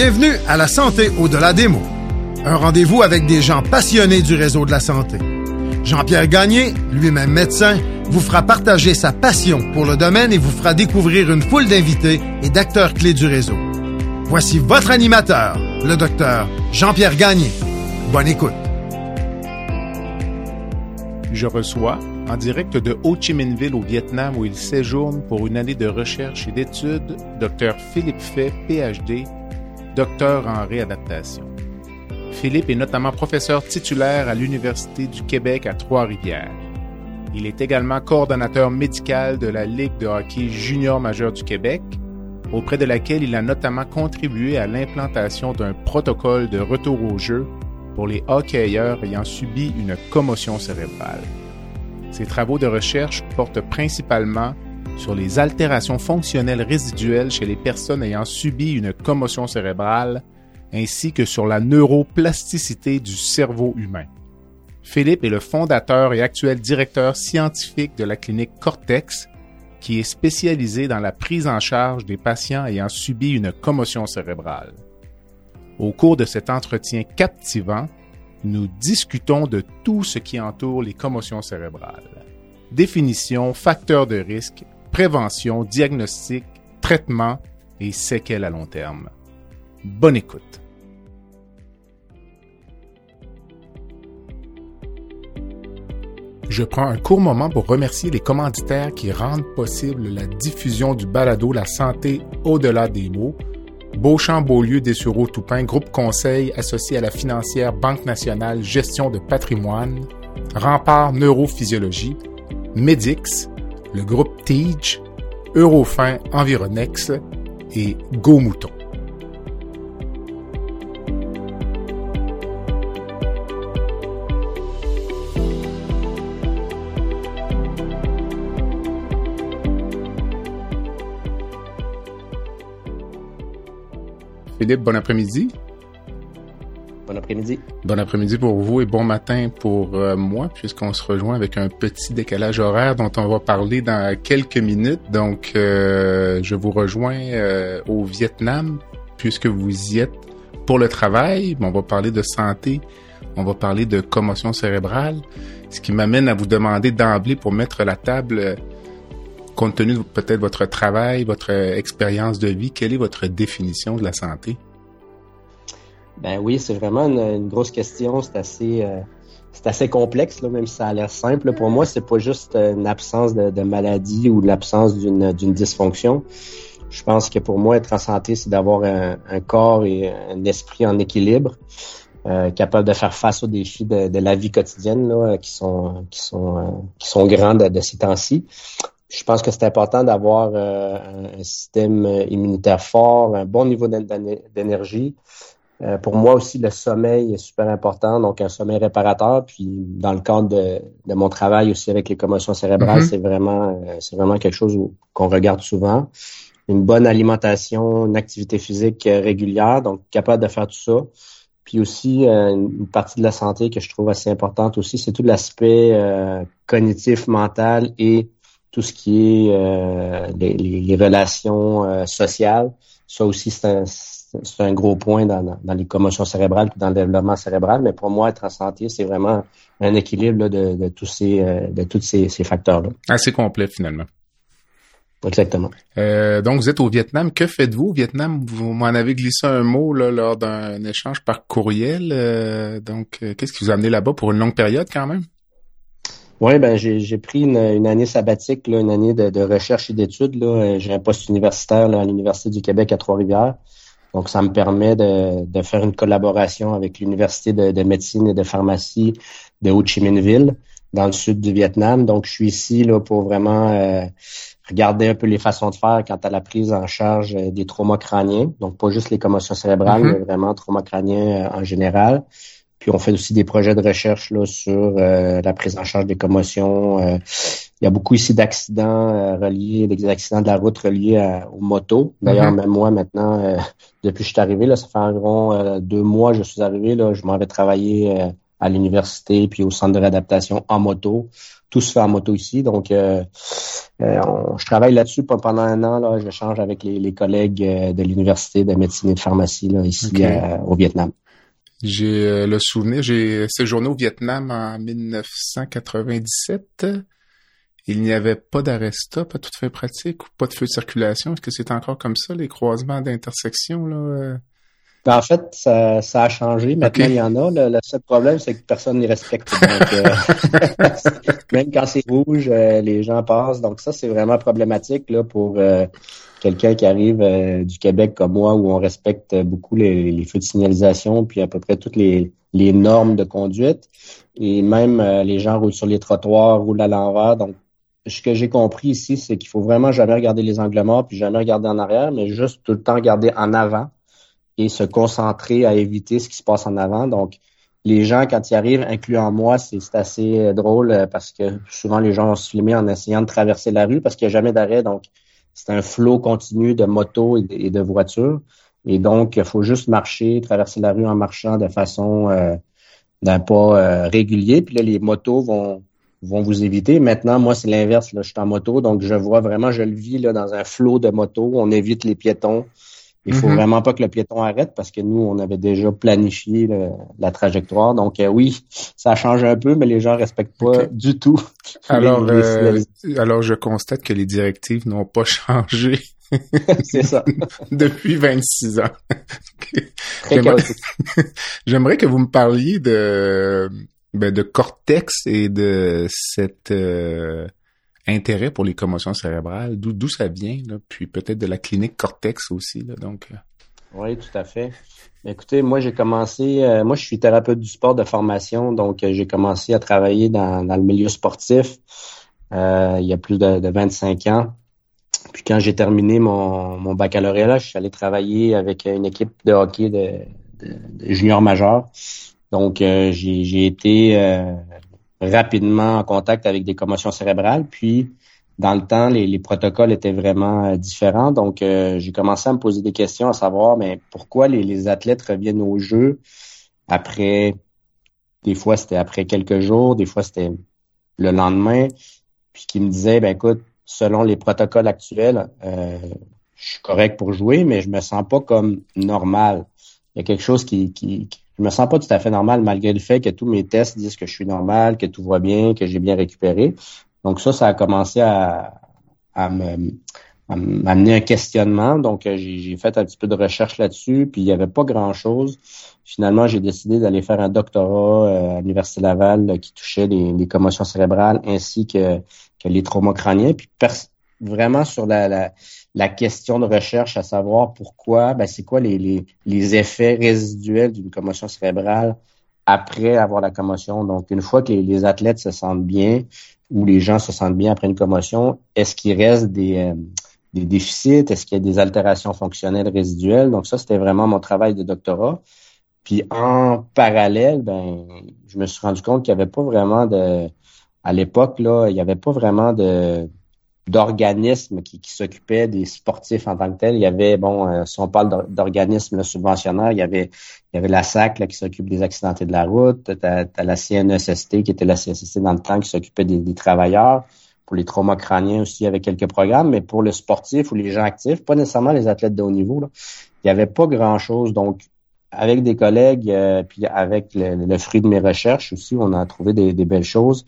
Bienvenue à La Santé au-delà des mots. Un rendez-vous avec des gens passionnés du réseau de la santé. Jean-Pierre Gagné, lui-même médecin, vous fera partager sa passion pour le domaine et vous fera découvrir une foule d'invités et d'acteurs clés du réseau. Voici votre animateur, le docteur Jean-Pierre Gagné. Bonne écoute. Je reçois, en direct de Ho Chi Minh Ville au Vietnam où il séjourne pour une année de recherche et d'études, Dr Philippe Fay, PhD, docteur en réadaptation. Philippe est notamment professeur titulaire à l'Université du Québec à Trois-Rivières. Il est également coordonnateur médical de la Ligue de hockey junior majeur du Québec, auprès de laquelle il a notamment contribué à l'implantation d'un protocole de retour au jeu pour les hockeyeurs ayant subi une commotion cérébrale. Ses travaux de recherche portent principalement sur les altérations fonctionnelles résiduelles chez les personnes ayant subi une commotion cérébrale, ainsi que sur la neuroplasticité du cerveau humain. Philippe est le fondateur et actuel directeur scientifique de la clinique Cortex, qui est spécialisée dans la prise en charge des patients ayant subi une commotion cérébrale. Au cours de cet entretien captivant, nous discutons de tout ce qui entoure les commotions cérébrales. Définition, facteurs de risque, prévention, diagnostic, traitement et séquelles à long terme. Bonne écoute. Je prends un court moment pour remercier les commanditaires qui rendent possible la diffusion du balado La santé au-delà des mots. Beauchamp Beaulieu Dessureau Toupin, groupe conseil associé à la financière Banque nationale gestion de patrimoine, Rempart Neurophysiologie, Medix, le groupe Tige, Eurofin Environex et Go Mouton. Philippe, bon après-midi. Bon après-midi. Pour vous et bon matin pour euh, moi, puisqu'on se rejoint avec un petit décalage horaire dont on va parler dans quelques minutes. Donc, euh, je vous rejoins euh, au Vietnam, puisque vous y êtes pour le travail. On va parler de santé, on va parler de commotion cérébrale, ce qui m'amène à vous demander d'emblée pour mettre la table, compte tenu peut-être votre travail, votre expérience de vie, quelle est votre définition de la santé? Ben oui, c'est vraiment une, grosse question. C'est assez, euh, c'est assez complexe, là, même si ça a l'air simple. Pour moi, c'est pas juste une absence de, de maladie ou l'absence d'une, d'une dysfonction. Je pense que pour moi, être en santé, c'est d'avoir un, un corps et un esprit en équilibre, euh, capable de faire face aux défis de, de la vie quotidienne, là, qui sont, qui sont, euh, qui sont grands de, de, ces temps-ci. Je pense que c'est important d'avoir euh, un système immunitaire fort, un bon niveau d'énergie, euh, pour moi aussi, le sommeil est super important, donc un sommeil réparateur. Puis dans le cadre de, de mon travail aussi avec les commotions cérébrales, mm-hmm. c'est vraiment euh, c'est vraiment quelque chose qu'on regarde souvent. Une bonne alimentation, une activité physique euh, régulière, donc capable de faire tout ça. Puis aussi une partie de la santé que je trouve assez importante aussi, c'est tout l'aspect cognitif, mental et tout ce qui est les, les, relations sociales. Ça aussi, c'est un c'est un gros point dans, dans, les commotions cérébrales dans le développement cérébral. Mais pour moi, être en santé, c'est vraiment un équilibre de, de, tous ces euh, de tous ces, ces facteurs-là. Assez complet finalement. Exactement. Euh, donc, vous êtes au Vietnam. Que faites-vous au Vietnam? Vous m'en avez glissé un mot là, lors d'un échange par courriel. Euh, donc, qu'est-ce qui vous a amené là-bas pour une longue période quand même? Oui, ben j'ai pris une, une, année sabbatique, là, une année de, de recherche et d'études. J'ai un poste universitaire là, à l'Université du Québec à Trois-Rivières. Donc, ça me permet de, de faire une collaboration avec l'Université de, de, médecine et de pharmacie de Ho Chi Minh Ville, dans le sud du Vietnam. Donc, je suis ici là, pour vraiment euh, regarder un peu les façons de faire quant à la prise en charge euh, des traumas crâniens. Donc, pas juste les commotions cérébrales, mm-hmm. mais vraiment traumas crâniens euh, en général. Puis on fait aussi des projets de recherche là, sur la prise en charge des commotions. Il y a beaucoup ici d'accidents reliés, des accidents de la route reliés aux motos. D'ailleurs, mm-hmm. même moi maintenant, depuis que je suis arrivé, là, ça fait environ euh, deux mois que je suis arrivé, là, je m'en vais travailler euh, à l'université puis au centre de réadaptation en moto. Tout se fait en moto ici. Donc, euh, je travaille là-dessus pendant un an. Là, je change avec les, collègues de l'université de médecine et de pharmacie là, ici au Vietnam. J'ai le souvenir, j'ai séjourné au Vietnam en 1997 il n'y avait pas d'arrêt stop à toute fin pratique ou pas de feu de circulation? Est-ce que c'est encore comme ça, les croisements d'intersection? là euh? ben, en fait, ça, a changé. Maintenant, il y en a. Le, seul problème, c'est que personne ne les respecte. Euh, même quand c'est rouge, euh, les gens passent. Donc ça, c'est vraiment problématique là, pour quelqu'un qui arrive du Québec comme moi, où on respecte beaucoup les, feux de signalisation, puis à peu près toutes les, les normes de conduite. Et même les gens roulent sur les trottoirs, roulent à l'envers. Donc ce que j'ai compris ici, c'est qu'il faut vraiment jamais regarder les angles morts puis jamais regarder en arrière, mais juste tout le temps regarder en avant et se concentrer à éviter ce qui se passe en avant. Donc, les gens, quand ils arrivent, incluant moi, c'est assez euh, drôle euh, parce que souvent les gens vont se filmer en essayant de traverser la rue parce qu'il n'y a jamais d'arrêt. Donc, c'est un flot continu de motos et de, voitures. Et donc, il faut juste marcher, traverser la rue en marchant de façon euh, d'un pas régulier. Puis là, les motos vont vont vous éviter. Maintenant, moi, c'est l'inverse. Je suis en moto, donc je vois vraiment, je le vis là, dans un flot de motos. On évite les piétons. Il faut mm-hmm. vraiment pas que le piéton arrête parce que nous, on avait déjà planifié la trajectoire. Donc euh, oui, ça change un peu, mais les gens respectent pas du tout. Alors, euh, alors je constate que les directives n'ont pas changé. C'est ça. Depuis 26 ans. J'aimerais que vous me parliez de ben, de cortex et de cet euh, intérêt pour les commotions cérébrales, d'où ça vient, là, puis peut-être de la clinique cortex aussi, là, donc. Euh. Oui, tout à fait. Écoutez, moi j'ai commencé, euh, moi je suis thérapeute du sport de formation, donc j'ai commencé à travailler dans, dans le milieu sportif il y a plus de, de 25 ans. Puis quand j'ai terminé mon, mon baccalauréat, je suis allé travailler avec une équipe de hockey de, de, de junior majeur. Donc, euh, j'ai été euh, rapidement en contact avec des commotions cérébrales. Puis, dans le temps, les, protocoles étaient vraiment euh, différents. Donc, j'ai commencé à me poser des questions à savoir, mais pourquoi les, athlètes reviennent au jeu après, des fois c'était après quelques jours, des fois c'était le lendemain, puis qui me disait, ben écoute, selon les protocoles actuels, je suis correct pour jouer, mais je me sens pas comme normal. Il y a quelque chose qui, qui, je me sens pas tout à fait normal malgré le fait que tous mes tests disent que je suis normal, que tout va bien, que j'ai bien récupéré. Donc ça, ça a commencé à, à me m'amener un questionnement. Donc, euh, j'ai fait un petit peu de recherche là-dessus, puis il n'y avait pas grand-chose. Finalement, j'ai décidé d'aller faire un doctorat euh, à l'Université Laval qui touchait les, commotions cérébrales ainsi que, que les traumas crâniens. Vraiment sur la, la, la, question de recherche, à savoir pourquoi, ben, c'est quoi les, les, les, effets résiduels d'une commotion cérébrale après avoir la commotion. Donc, une fois que les, athlètes se sentent bien ou les gens se sentent bien après une commotion, est-ce qu'il reste des, euh, des déficits? Est-ce qu'il y a des altérations fonctionnelles résiduelles? Donc, ça, c'était vraiment mon travail de doctorat. Puis en parallèle, ben, je me suis rendu compte qu'il n'y avait pas vraiment de, à l'époque, là, il n'y avait pas vraiment de, d'organismes qui, qui s'occupaient des sportifs en tant que tels. Il y avait, bon, euh, si on parle d'organismes subventionnaires, il y avait, il y avait la SAC là, qui s'occupe des accidentés de la route, tu as, la CNESST qui était la CSST dans le temps qui s'occupait des, travailleurs. Pour les traumas crâniens aussi, il y avait quelques programmes, mais pour le sportif ou les gens actifs, pas nécessairement les athlètes de haut niveau, là, il n'y avait pas grand-chose. Donc, avec des collègues, euh, puis avec le, fruit de mes recherches aussi, on a trouvé des, des belles choses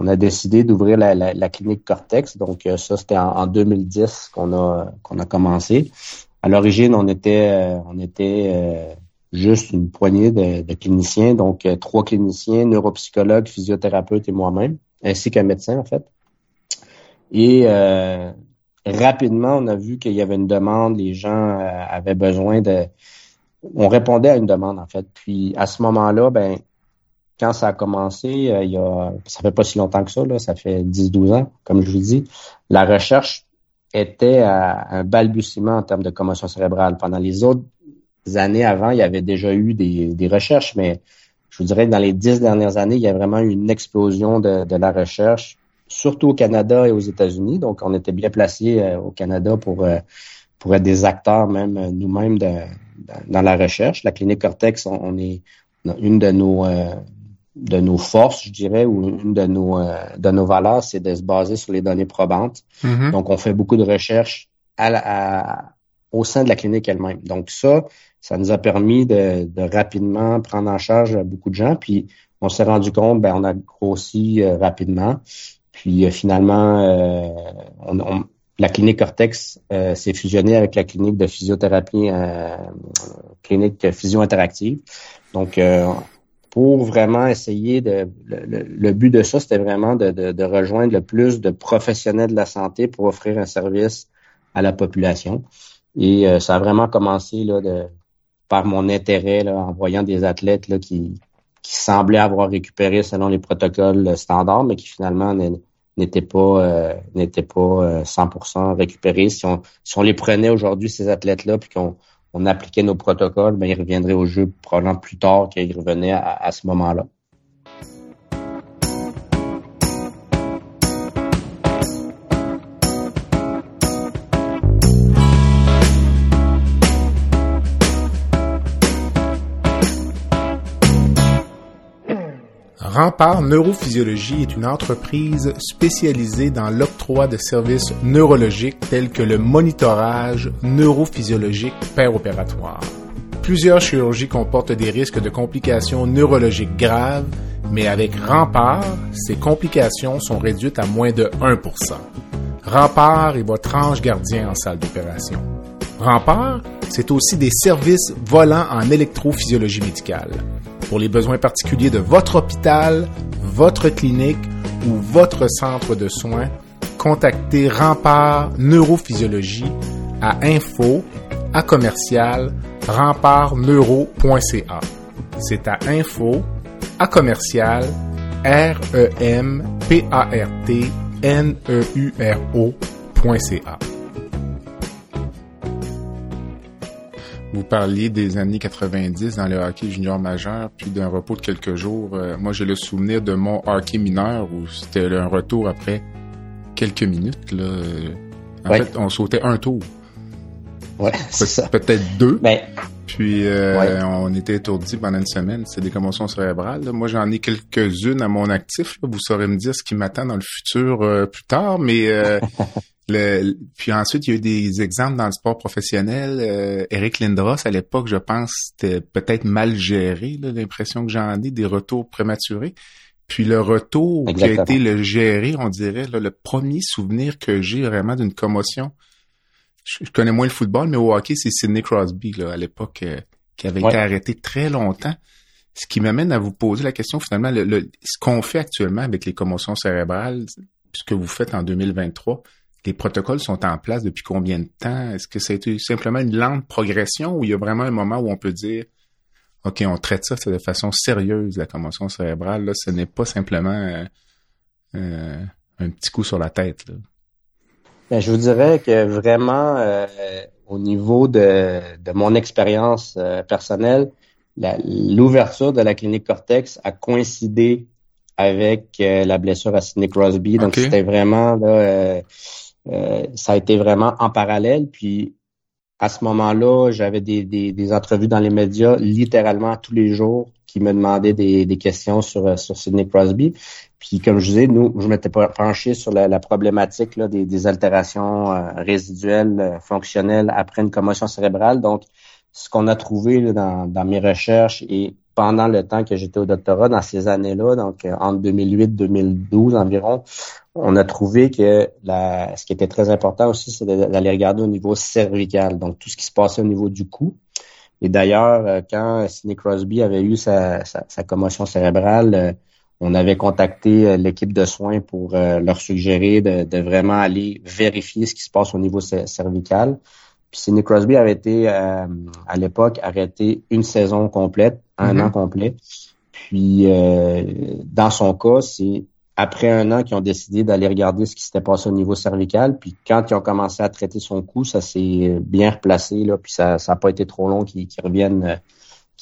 on a décidé d'ouvrir la, clinique Cortex. Donc, euh, ça, c'était en, 2010 qu'on a, qu'on a commencé. À l'origine, on était, euh, euh, juste une poignée de, cliniciens, donc trois cliniciens, neuropsychologues, physiothérapeutes et moi-même, ainsi qu'un médecin, en fait. Et rapidement, on a vu qu'il y avait une demande, les gens avaient besoin de... On répondait à une demande, en fait. Puis, à ce moment-là, ben quand ça a commencé, euh, il y a, ça fait pas si longtemps que ça, là, ça fait 10-12 ans, comme je vous dis, la recherche était à un balbutiement en termes de commotion cérébrale. Pendant les autres années avant, il y avait déjà eu des, recherches, mais je vous dirais que dans les dix dernières années, il y a vraiment eu une explosion de, la recherche, surtout au Canada et aux États-Unis. Donc, on était bien placés euh, au Canada pour, euh, pour être des acteurs même nous-mêmes dans la recherche. La clinique Cortex, on, est une de nos de nos forces, je dirais, ou une de nos de nos valeurs, c'est de se baser sur les données probantes. Mm-hmm. Donc, on fait beaucoup de recherches à, au sein de la clinique elle-même. Donc, ça, ça nous a permis de, de, rapidement prendre en charge beaucoup de gens. Puis, on s'est rendu compte, ben, on a grossi rapidement. Puis, finalement, on la clinique Cortex euh, s'est fusionnée avec la clinique de physiothérapie, euh, clinique physio interactive. Donc, euh, pour vraiment essayer de, le, but de ça, c'était vraiment de, rejoindre le plus de professionnels de la santé pour offrir un service à la population. Et ça a vraiment commencé là, de, par mon intérêt là, en voyant des athlètes là, qui, qui semblaient avoir récupéré selon les protocoles standards, mais qui finalement n'étaient pas euh, pas 100% euh, récupérés. Si on, si on les prenait aujourd'hui ces athlètes-là puis qu'on on appliquait nos protocoles, ben ils reviendraient au jeu probablement plus tard qu'ils revenaient à ce moment-là. Rempart Neurophysiologie est une entreprise spécialisée dans l'octroi de services neurologiques tels que le monitorage neurophysiologique opératoire. Plusieurs chirurgies comportent des risques de complications neurologiques graves, mais avec Rempart, ces complications sont réduites à moins de 1%. Rempart est votre ange gardien en salle d'opération. Rempart, c'est aussi des services volants en électrophysiologie médicale pour les besoins particuliers de votre hôpital, votre clinique ou votre centre de soins, contactez Rempart Neurophysiologie à info à commercial rempartneuro.ca. C'est à info à commercial e p a r t n e u r o.ca. Vous parliez des années 90 dans le hockey junior majeur, puis d'un repos de quelques jours. Euh, moi, j'ai le souvenir de mon hockey mineur où c'était un retour après quelques minutes. Là. En fait, on sautait un tour. Ouais, c'est ça. Peut-être deux. Ben, puis euh, on était étourdis pendant une semaine. C'est des commotions cérébrales. Moi, j'en ai quelques-unes à mon actif. Vous saurez me dire ce qui m'attend dans le futur euh, plus tard, mais puis ensuite, il y a eu des exemples dans le sport professionnel. Euh, Eric Lindros, à l'époque, je pense, c'était peut-être mal géré, l'impression que j'en ai, des retours prématurés. Puis le retour qui a été le géré, on dirait, le premier souvenir que j'ai vraiment d'une commotion. Je, connais moins le football, mais au hockey, c'est Sidney Crosby, là, à l'époque, euh, qui avait été arrêté très longtemps. Ce qui m'amène à vous poser la question, finalement, le, ce qu'on fait actuellement avec les commotions cérébrales, ce que vous faites en 2023, les protocoles sont en place depuis combien de temps? Est-ce que c'est simplement une lente progression ou il y a vraiment un moment où on peut dire OK, on traite ça de façon sérieuse, la commotion cérébrale, là, ce n'est pas simplement euh, euh, un petit coup sur la tête. Ben, je vous dirais que vraiment, euh, au niveau de, mon expérience personnelle, l'ouverture de la clinique Cortex a coïncidé avec la blessure à Sidney Crosby. Donc, c'était vraiment là, euh, ça a été vraiment en parallèle. Puis à ce moment-là, j'avais des, des, entrevues dans les médias littéralement tous les jours qui me demandaient des, des questions sur, euh, sur Sidney Crosby. Puis comme je disais, nous, je m'étais penché sur la, problématique là, des, des altérations euh, résiduelles fonctionnelles après une commotion cérébrale. Donc, ce qu'on a trouvé dans, dans mes recherches et pendant le temps que j'étais au doctorat, dans ces années-là, donc entre 2008-2012 environ, on a trouvé que la, ce qui était très important aussi, c'est d'aller regarder au niveau cervical, donc tout ce qui se passait au niveau du cou. Et d'ailleurs, euh, quand Sidney Crosby avait eu sa, commotion cérébrale, euh, on avait contacté euh, l'équipe de soins pour leur suggérer de, vraiment aller vérifier ce qui se passe au niveau cervical. Puis Sidney Crosby avait été, à l'époque, arrêté une saison complète, un mm-hmm. an complet. Puis, dans son cas, c'est après un an qu'ils ont décidé d'aller regarder ce qui s'était passé au niveau cervical. Puis quand ils ont commencé à traiter son cou, ça s'est bien replacé. Là, puis ça n'a pas été trop long qu'ils reviennent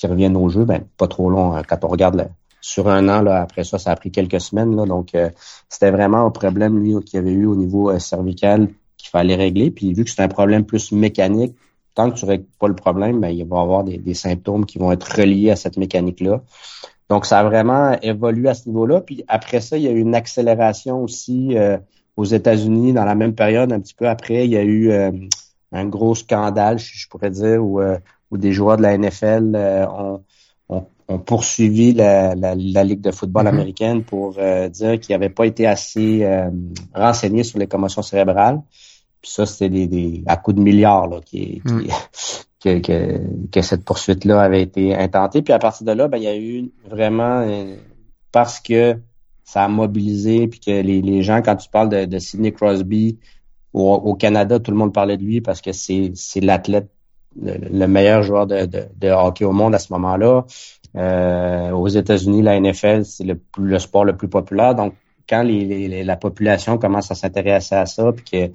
reviennent au jeu. Ben, pas trop long hein, quand on regarde sur un an. Là, après ça, ça a pris quelques semaines. Là, donc, euh, c'était vraiment un problème, lui, qu'il avait eu au niveau euh, cervical qu'il fallait régler. Puis vu que c'est un problème plus mécanique, tant que tu règles pas le problème, ben, il va y avoir des, des symptômes qui vont être reliés à cette mécanique-là. Donc, ça a vraiment évolué à ce niveau-là. Puis après ça, il y a eu une accélération aussi euh, aux États-Unis dans la même période, un petit peu après. Il y a eu euh, un gros scandale, je pourrais dire, où, euh, où des joueurs de la NFL ont, ont, poursuivi la, la, Ligue de football mm-hmm. américaine pour dire qu'ils n'avaient pas été assez renseignés sur les commotions cérébrales. Puis ça, c'était des, des, à coups de milliards là, qui, qui, mm que, que, que cette poursuite-là avait été intentée. Puis à partir de là, ben, il y a eu vraiment euh, parce que ça a mobilisé, puis que les, les gens, quand tu parles de, Sidney Crosby au, Canada, tout le monde parlait de lui parce que c'est, c'est l'athlète, le, meilleur joueur de, de, hockey au monde à ce moment-là. Euh, aux États-Unis, la NFL, c'est le, le sport le plus populaire. Donc, quand les, les, la population commence à s'intéresser à ça, puis que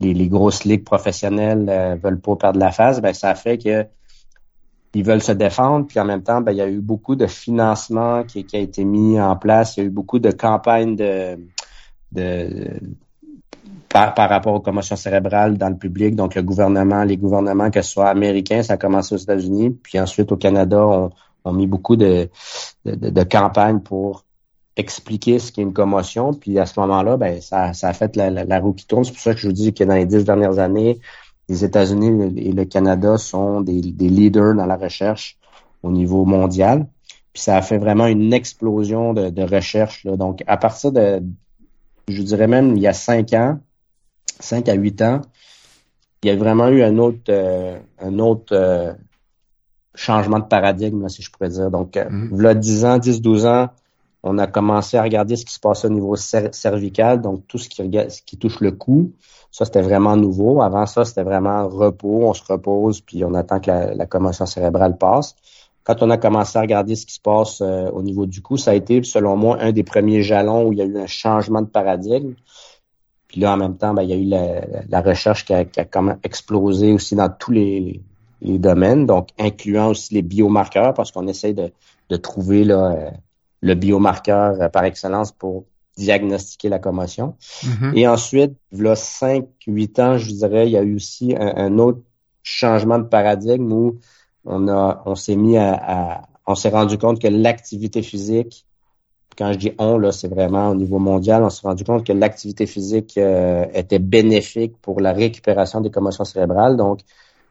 les, grosses ligues professionnelles euh, veulent pas perdre la phase, ben ça fait que ils veulent se défendre, puis en même temps, ben, il y a eu beaucoup de financement qui, a été mis en place, il y a eu beaucoup de campagnes de, de par, rapport aux commotions cérébrales dans le public. Donc, le gouvernement, les gouvernements, que ce soit américains, ça a commencé aux États-Unis, puis ensuite au Canada, on, on mis beaucoup de, de, de campagnes pour expliquer ce qu'est une commotion. Puis à ce moment-là, ben, ça, ça a fait la, roue qui tourne. C'est pour ça que je vous dis que dans les dix dernières années, les États-Unis et le Canada sont des, leaders dans la recherche au niveau mondial. Puis ça a fait vraiment une explosion de, recherche. Donc, à partir de, je dirais même, il y a cinq ans, cinq à huit ans, il y a vraiment eu un autre, euh, un autre euh, changement de paradigme, si je pourrais dire. Donc, euh, il y a 10 ans, 10, 12 ans, on a commencé à regarder ce qui se passait au niveau cervical, donc tout ce qui, touche le cou. Ça, c'était vraiment nouveau. Avant ça, c'était vraiment repos, on se repose, puis on attend que la, commotion cérébrale passe. Quand on a commencé à regarder ce qui se passe euh, au niveau du cou, ça a été, selon moi, un des premiers jalons où il y a eu un changement de paradigme. Puis là, en même temps, ben, il y a eu la, recherche qui a, qui explosé aussi dans tous les, domaines, donc incluant aussi les biomarqueurs, parce qu'on essaie de, de trouver là, euh, le biomarqueur euh, par excellence pour diagnostiquer la commotion. Mm-hmm. Et ensuite, là, 5, 8 ans, je dirais, il y a eu aussi un, autre changement de paradigme où on a, on s'est mis à, on s'est rendu compte que l'activité physique, quand je dis on, là, c'est vraiment au niveau mondial, on s'est rendu compte que l'activité physique euh, était bénéfique pour la récupération des commotions cérébrales. Donc,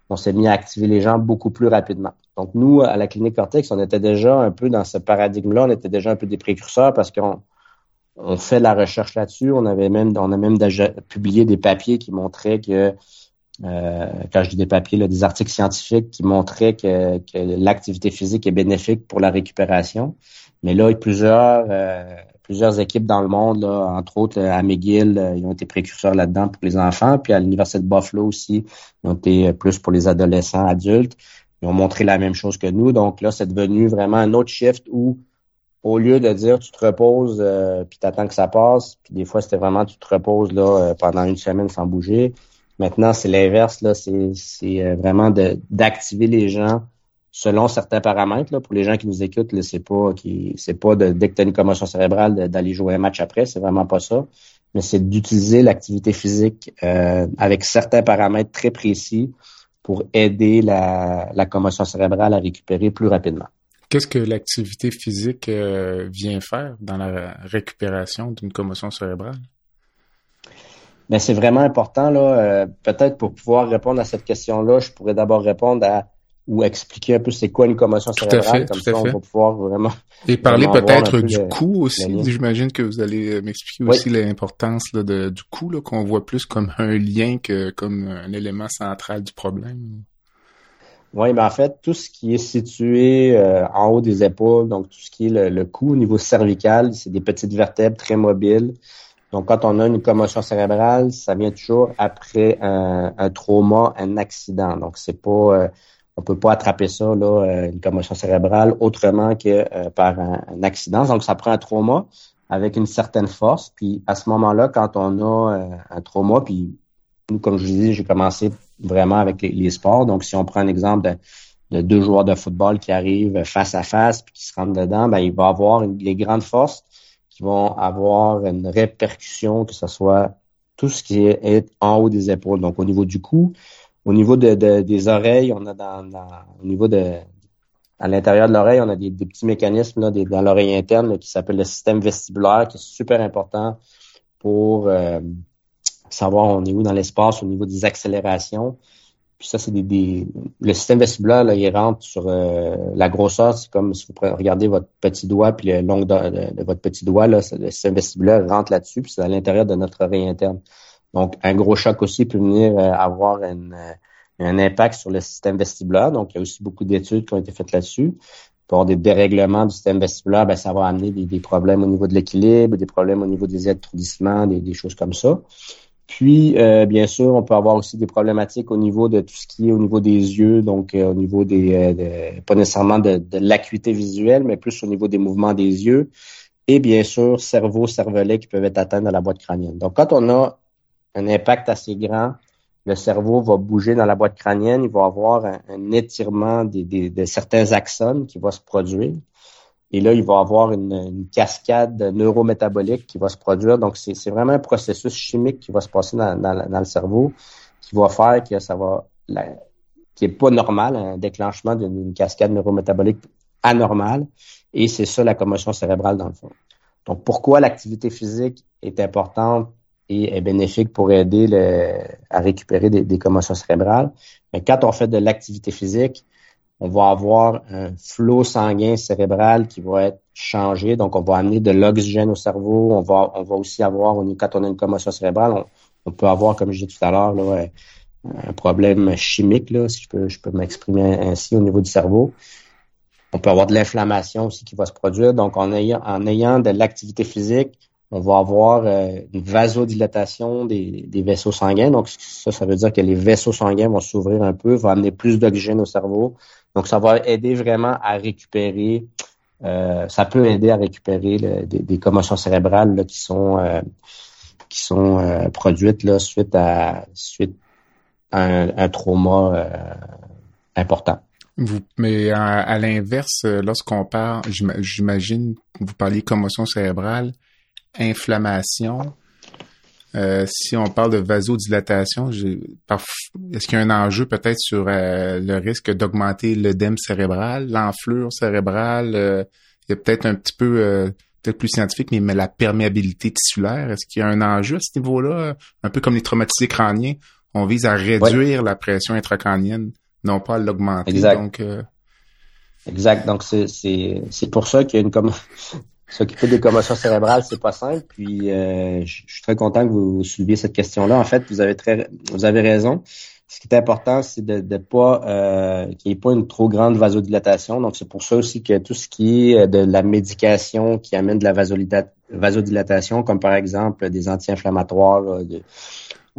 on s'est mis à activer les gens beaucoup plus rapidement. Donc, nous, à la clinique Cortex, on était déjà un peu dans ce paradigme-là, on était déjà un peu des précurseurs parce qu'on on fait la recherche là-dessus. On avait même, on a même déjà publié des papiers qui montraient que, euh, quand je dis des papiers, des articles scientifiques qui montraient que, que l'activité physique est bénéfique pour la récupération. Mais là, il y a plusieurs, euh, plusieurs équipes dans le monde, entre autres à McGill, euh, ils ont été précurseurs là-dedans pour les enfants, puis à l'Université de Buffalo aussi, ils ont été plus pour les adolescents, adultes. Ils ont montré la même chose que nous. Donc là, c'est devenu vraiment un autre shift où au lieu de dire tu te reposes euh, puis t'attends que ça passe, puis des fois c'était vraiment tu te reposes là euh, pendant une semaine sans bouger. Maintenant, c'est l'inverse là, c'est c'est vraiment de d'activer les gens selon certains paramètres. Là, pour les gens qui nous écoutent, c'est pas qui c'est pas de, dès que tu as une commotion cérébrale d'aller jouer un match après, c'est vraiment pas ça. Mais c'est d'utiliser l'activité physique euh, avec certains paramètres très précis pour aider la, la commotion cérébrale à récupérer plus rapidement. Qu'est-ce que l'activité physique euh, vient faire dans la récupération d'une commotion cérébrale? Ben, c'est vraiment important. là. Euh, peut-être pour pouvoir répondre à cette question-là, je pourrais d'abord répondre à ou expliquer un peu c'est quoi une commotion cérébrale. comme ça, on va pouvoir vraiment. Et parler peut-être du coup aussi. J'imagine que vous allez euh, m'expliquer aussi l'importance du coup qu'on voit plus comme un lien que comme un élément central du problème. Oui, mais en fait, tout ce qui est situé euh, en haut des épaules, donc tout ce qui est le, cou au niveau cervical, c'est des petites vertèbres très mobiles. Donc, quand on a une commotion cérébrale, ça vient toujours après un, un trauma, un accident. Donc, c'est pas euh, on peut pas attraper ça, là, euh, une commotion cérébrale, autrement que euh, par un, accident. Donc, ça prend un trauma avec une certaine force. Puis à ce moment-là, quand on a euh, un trauma, puis nous, comme je vous dis, j'ai commencé vraiment avec les, sports. Donc, si on prend un exemple de, deux joueurs de football qui arrivent face à face puis qui se rentrent dedans, ben, il va avoir les grandes forces qui vont avoir une répercussion, que ce soit tout ce qui est en haut des épaules. Donc, au niveau du cou, au niveau de, des oreilles, on a dans, au niveau de, à l'intérieur de l'oreille, on a des, petits mécanismes là, dans l'oreille interne qui s'appellent le système vestibulaire, qui est super important pour euh, savoir on est où dans l'espace au niveau des accélérations. Puis ça, c'est des, le système vestibulaire, là, il rentre sur euh, la grosseur. C'est comme si vous regardez votre petit doigt, puis le long de, votre petit doigt, là, le système vestibulaire rentre là-dessus, puis c'est à l'intérieur de notre oreille interne. Donc, un gros choc aussi peut venir euh, avoir euh, un impact sur le système vestibulaire. Donc, il y a aussi beaucoup d'études qui ont été faites là-dessus. Pour des dérèglements du système vestibulaire, ben, ça va amener des, problèmes au niveau de l'équilibre, des problèmes au niveau des étourdissements, des, choses comme ça. Puis, euh, bien sûr, on peut avoir aussi des problématiques au niveau de tout ce qui est au niveau des yeux, donc au niveau des, euh, pas nécessairement de, l'acuité visuelle, mais plus au niveau des mouvements des yeux. Et bien sûr, cerveau, cervelet qui peuvent être atteints dans la boîte crânienne. Donc, quand on a un impact assez grand, le cerveau va bouger dans la boîte crânienne, il va avoir un, étirement de certains axones qui va se produire. Et là, il va avoir une, cascade neurométabolique qui va se produire. Donc, c'est vraiment un processus chimique qui va se passer dans, le cerveau qui va faire que ça va, qui est pas normal, un déclenchement d'une cascade neurométabolique anormale. Et c'est ça la commotion cérébrale dans le fond. Donc, pourquoi l'activité physique est importante et est bénéfique pour aider à récupérer des, des commotions cérébrales? Mais quand on fait de l'activité physique, on va avoir un flot sanguin cérébral qui va être changé. Donc, on va amener de l'oxygène au cerveau. On va, on va aussi avoir, quand on a une commotion cérébrale, on, peut avoir, comme je disais tout à l'heure, un problème chimique, là, si je peux, je peux m'exprimer ainsi au niveau du cerveau. On peut avoir de l'inflammation aussi qui va se produire. Donc, en ayant, en ayant de l'activité physique, on va avoir euh, une vasodilatation des, des, vaisseaux sanguins. Donc, ça, ça veut dire que les vaisseaux sanguins vont s'ouvrir un peu, vont amener plus d'oxygène au cerveau. Donc, ça va aider vraiment à récupérer, euh, ça peut aider à récupérer des, commotions cérébrales qui sont euh, qui sont produites là, suite à suite à un, trauma important. Vous, mais à, l'inverse, lorsqu'on parle, j'imagine, vous parliez commotion cérébrale, inflammation. Euh, si on parle de vasodilatation, est-ce qu'il y a un enjeu peut-être sur euh, le risque d'augmenter l'œdème cérébral, l'enflure cérébrale? Euh, il y a peut-être un petit peu, peut-être plus scientifique, mais, la perméabilité tissulaire, est-ce qu'il y a un enjeu à ce niveau-là? Un peu comme les traumatisés crâniens, on vise à réduire la pression intracrânienne, non pas à l'augmenter. Exact. Donc, Exact. Donc, c'est pour ça qu'il y a une, comme, S'occuper des commotions cérébrales, c'est pas simple. Puis euh, je suis très content que vous souleviez cette question-là. En fait, vous avez très, vous avez raison. Ce qui est important, c'est de ne pas euh, qu'il n'y ait pas une trop grande vasodilatation. Donc, c'est pour ça aussi que tout ce qui est de la médication qui amène de la vasodilatation, comme par exemple des anti-inflammatoires, de,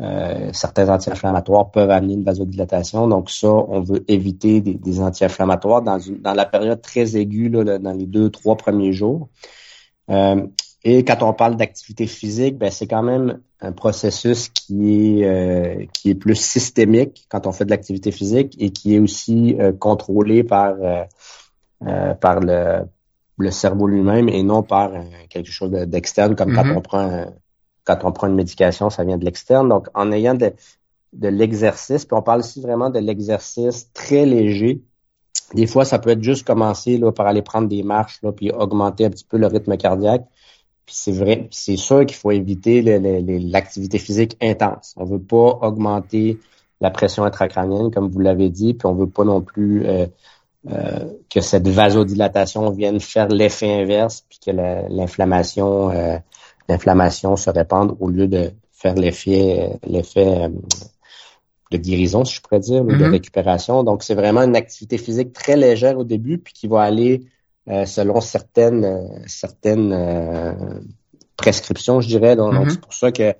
euh, certains anti-inflammatoires peuvent amener une vasodilatation. Donc ça, on veut éviter des, anti-inflammatoires dans, dans la période très aiguë, là, dans les deux, trois premiers jours. Euh, et quand on parle d'activité physique, ben, c'est quand même un processus qui est euh, qui est plus systémique quand on fait de l'activité physique et qui est aussi contrôlé par par le, le cerveau lui-même et non par quelque chose d'externe comme quand mm-hmm. on prend un, quand on prend une médication, ça vient de l'externe. Donc, en ayant de, l'exercice, puis on parle aussi vraiment de l'exercice très léger. Des fois, ça peut être juste commencer là, par aller prendre des marches, là, puis augmenter un petit peu le rythme cardiaque. Puis c'est vrai, c'est sûr qu'il faut éviter l'activité physique intense. On veut pas augmenter la pression intracrânienne, comme vous l'avez dit, puis on veut pas non plus euh, euh, que cette vasodilatation vienne faire l'effet inverse, puis que l'inflammation euh, l'inflammation se répande au lieu de faire l'effet l'effet euh, de guérison, si je pourrais dire, ou de mm-hmm. récupération. Donc, c'est vraiment une activité physique très légère au début, puis qui va aller euh, selon certaines euh, certaines prescriptions, je dirais. Donc, mm-hmm. c'est pour ça que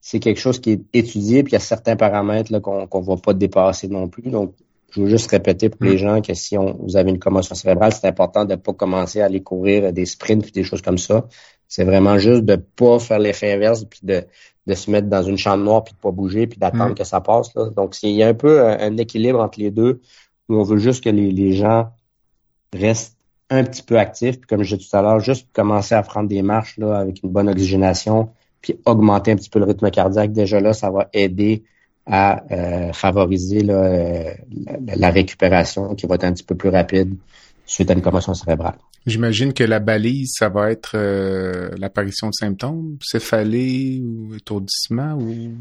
c'est quelque chose qui est étudié, puis il y a certains paramètres qu'on ne va pas dépasser non plus. Donc, je veux juste répéter pour les mm. gens que si on, vous avez une commotion cérébrale, c'est important de ne pas commencer à aller courir des sprints et des choses comme ça. C'est vraiment juste de pas faire l'effet inverse puis de, de se mettre dans une chambre noire puis de pas bouger puis d'attendre mm. que ça passe. Là. Donc, il y a un peu un, équilibre entre les deux où on veut juste que les, les gens restent un petit peu actifs. Puis comme je disais tout à l'heure, juste commencer à prendre des marches là, avec une bonne oxygénation puis augmenter un petit peu le rythme cardiaque. Déjà là, ça va aider à euh, favoriser la, la, récupération qui va être un petit peu plus rapide suite à une commotion cérébrale. J'imagine que la balise, ça va être euh, l'apparition de symptômes, céphalée ou étourdissement ou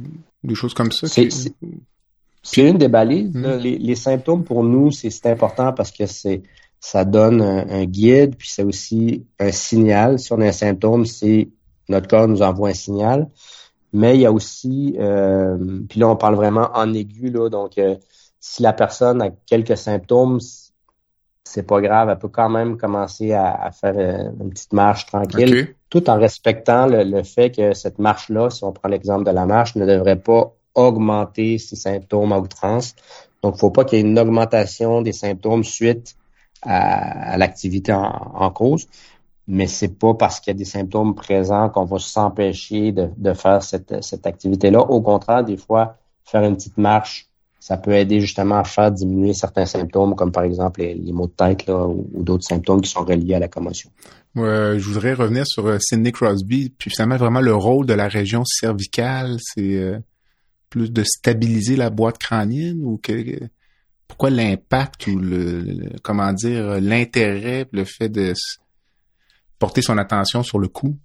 des choses comme ça. C'est une des balises. Hmm. Les, symptômes pour nous, c'est important parce que c'est ça donne un, guide, puis c'est aussi un signal. Si on a un symptôme, c'est notre corps nous envoie un signal. Mais il y a aussi, euh, puis là on parle vraiment en aigu, là, donc euh, si la personne a quelques symptômes, c'est pas grave, elle peut quand même commencer à, faire euh, une petite marche tranquille, tout en respectant le, fait que cette marche-là, si on prend l'exemple de la marche, ne devrait pas augmenter ses symptômes à outrance. Donc, il faut pas qu'il y ait une augmentation des symptômes suite à, l'activité en, cause. Mais c'est pas parce qu'il y a des symptômes présents qu'on va s'empêcher de, de, faire cette, cette activité-là. Au contraire, des fois, faire une petite marche ça peut aider justement à faire diminuer certains symptômes, comme par exemple les, maux de tête là, ou, d'autres symptômes qui sont reliés à la commotion. je voudrais revenir sur euh, Sidney Crosby, puis finalement vraiment le rôle de la région cervicale, c'est euh, plus de stabiliser la boîte crânienne ou que, pourquoi l'impact ou le, comment dire l'intérêt, le fait de porter son attention sur le cou?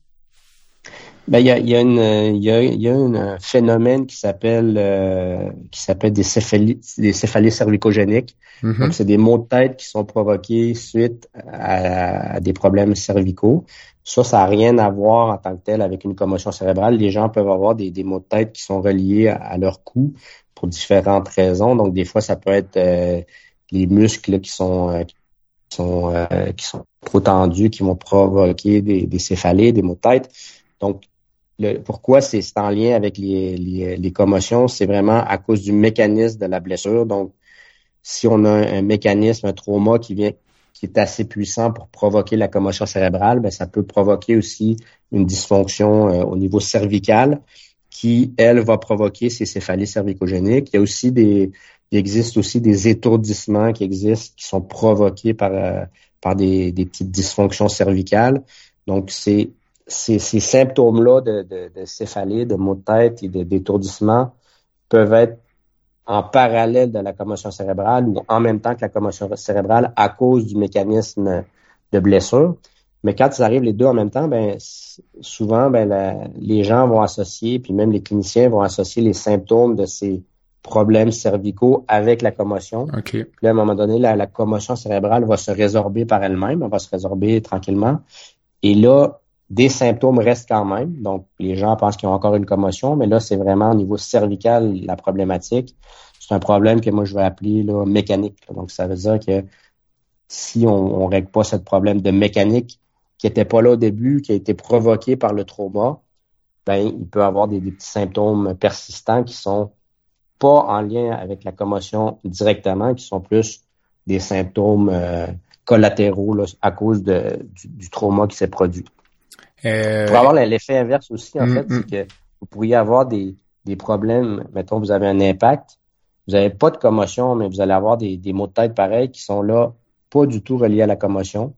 Ben, il y a, y, a une, y, a, y a un phénomène qui s'appelle euh, qui s'appelle des céphalies, des céphalies cervicogéniques. Mm-hmm. Donc, c'est des maux de tête qui sont provoqués suite à, des problèmes cervicaux. Ça, ça n'a rien à voir en tant que tel avec une commotion cérébrale. Les gens peuvent avoir des, des maux de tête qui sont reliés à, leur cou pour différentes raisons. Donc, des fois, ça peut être euh, les muscles qui sont euh, qui sont, qui sont trop tendus, qui vont provoquer des, des céphalées, des maux de tête. Donc, pourquoi c'est en lien avec les, les, commotions, c'est vraiment à cause du mécanisme de la blessure. Donc, si on a un, mécanisme, un trauma qui vient qui est assez puissant pour provoquer la commotion cérébrale, ben, ça peut provoquer aussi une dysfonction euh, au niveau cervical qui, elle, va provoquer ces céphalies cervicogéniques. Il y a aussi des, il existe aussi des étourdissements qui existent, qui sont provoqués par, euh, par des, des petites dysfonctions cervicales. Donc, c'est ces, symptômes-là de, de, de, céphalie, de maux de tête et d'étourdissement peuvent être en parallèle de la commotion cérébrale ou en même temps que la commotion cérébrale à cause du mécanisme de blessure. Mais quand ils arrivent les deux en même temps, ben souvent ben les gens vont associer, puis même les cliniciens vont associer les symptômes de ces problèmes cervicaux avec la commotion. Puis à un moment donné, la, la commotion cérébrale va se résorber par elle-même, elle va se résorber tranquillement. Et là, des symptômes restent quand même. Donc, les gens pensent qu'ils ont encore une commotion, mais là, c'est vraiment au niveau cervical la problématique. C'est un problème que moi, je vais appeler là, mécanique. Donc, ça veut dire que si on ne règle pas ce problème de mécanique qui n'était pas là au début, qui a été provoqué par le trauma, ben, il peut avoir des, petits symptômes persistants qui sont pas en lien avec la commotion directement, qui sont plus des symptômes euh, collatéraux à cause du trauma qui s'est produit. Euh, Pour avoir l'effet inverse aussi, en mm, fait, c'est mm. que vous pourriez avoir des, des problèmes, mettons, vous avez un impact, vous n'avez pas de commotion, mais vous allez avoir des, des maux de tête pareils qui sont là, pas du tout reliés à la commotion,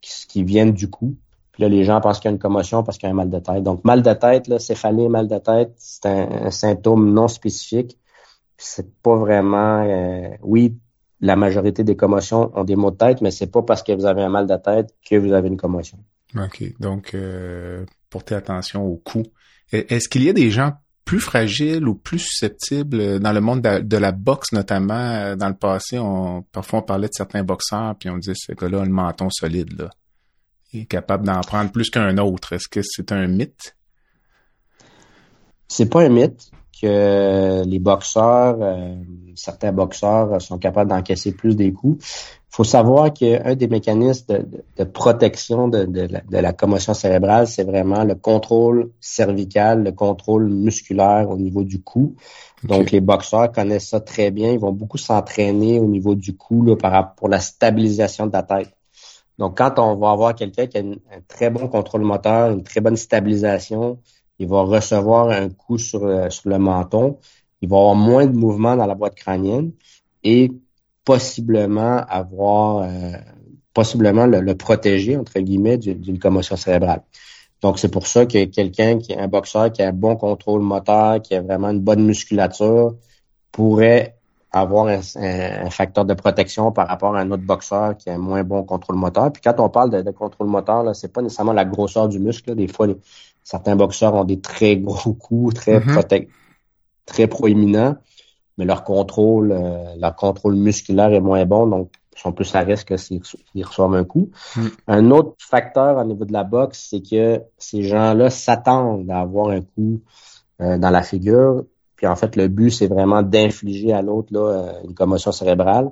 qui, qui viennent du coup. Puis là, les gens pensent qu'il y a une commotion parce qu'il y a un mal de tête. Donc, mal de tête, là, céphalée, mal de tête, c'est un, symptôme non spécifique. C'est pas vraiment, euh, oui, la majorité des commotions ont des maux de tête, mais c'est pas parce que vous avez un mal de tête que vous avez une commotion. OK. Donc, euh, portez attention au cou. Est-ce qu'il y a des gens plus fragiles ou plus susceptibles dans le monde de, la boxe, notamment euh, dans le passé? On, parfois, on parlait de certains boxeurs, puis on disait, ce gars-là a le menton solide, là. Il est capable d'en prendre plus qu'un autre. Est-ce que c'est un mythe? C'est pas un mythe que les boxeurs, euh, certains boxeurs sont capables d'encaisser plus des coups. Il faut savoir qu'un des mécanismes de, protection de, la, commotion cérébrale, c'est vraiment le contrôle cervical, le contrôle musculaire au niveau du cou. Donc, les boxeurs connaissent ça très bien. Ils vont beaucoup s'entraîner au niveau du cou là, par, pour la stabilisation de la tête. Donc, quand on va avoir quelqu'un qui a un très bon contrôle moteur, une très bonne stabilisation, il va recevoir un coup sur, sur le menton, il va avoir moins de mouvement dans la boîte crânienne et possiblement avoir, euh, possiblement le, protéger, entre guillemets, d'une commotion cérébrale. Donc, c'est pour ça que quelqu'un qui est un boxeur, qui a un bon contrôle moteur, qui a vraiment une bonne musculature, pourrait avoir un, facteur de protection par rapport à un autre boxeur qui a un moins bon contrôle moteur. Puis quand on parle de, contrôle moteur, là, c'est pas nécessairement la grosseur du muscle. Des fois, certains boxeurs ont des très gros coups, très mm très proéminents, mais leur contrôle, euh, leur contrôle musculaire est moins bon, donc ils sont plus à risque s'ils reçoivent un coup. Mm. Un autre facteur au niveau de la boxe, c'est que ces gens-là s'attendent à avoir un coup euh, dans la figure puis en fait, le but, c'est vraiment d'infliger à l'autre euh, une commotion cérébrale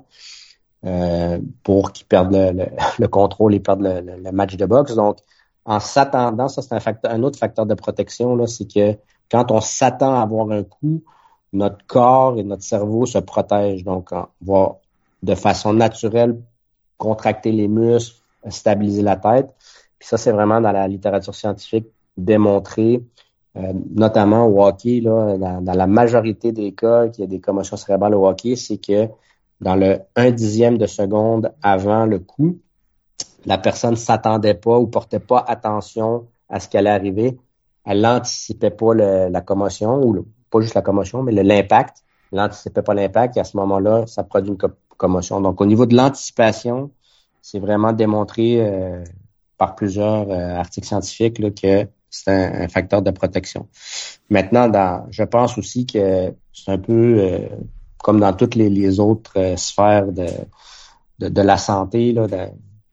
euh, pour qu'il perde le, contrôle et perde le, match de boxe. Donc, en s'attendant, ça c'est un autre facteur de protection, là, c'est que quand on s'attend à avoir un coup, notre corps et notre cerveau se protègent. Donc, on va de façon naturelle contracter les muscles, stabiliser la tête. Puis ça, c'est vraiment dans la littérature scientifique démontré euh, notamment au hockey, là, dans, la majorité des cas qu'il y a des commotions cérébrales au hockey, c'est que dans le un dixième de seconde avant le coup, la personne s'attendait pas ou portait pas attention à ce qui allait arriver. Elle n'anticipait pas la commotion, ou pas juste la commotion, mais l'impact. Elle n'anticipait pas l'impact et à ce moment-là, ça produit une commotion. Donc, au niveau de l'anticipation, c'est vraiment démontré euh, par plusieurs euh, articles scientifiques là, que c'est un, facteur de protection. Maintenant, dans, je pense aussi que c'est un peu euh, comme dans toutes les, autres sphères de, de, la santé. Là,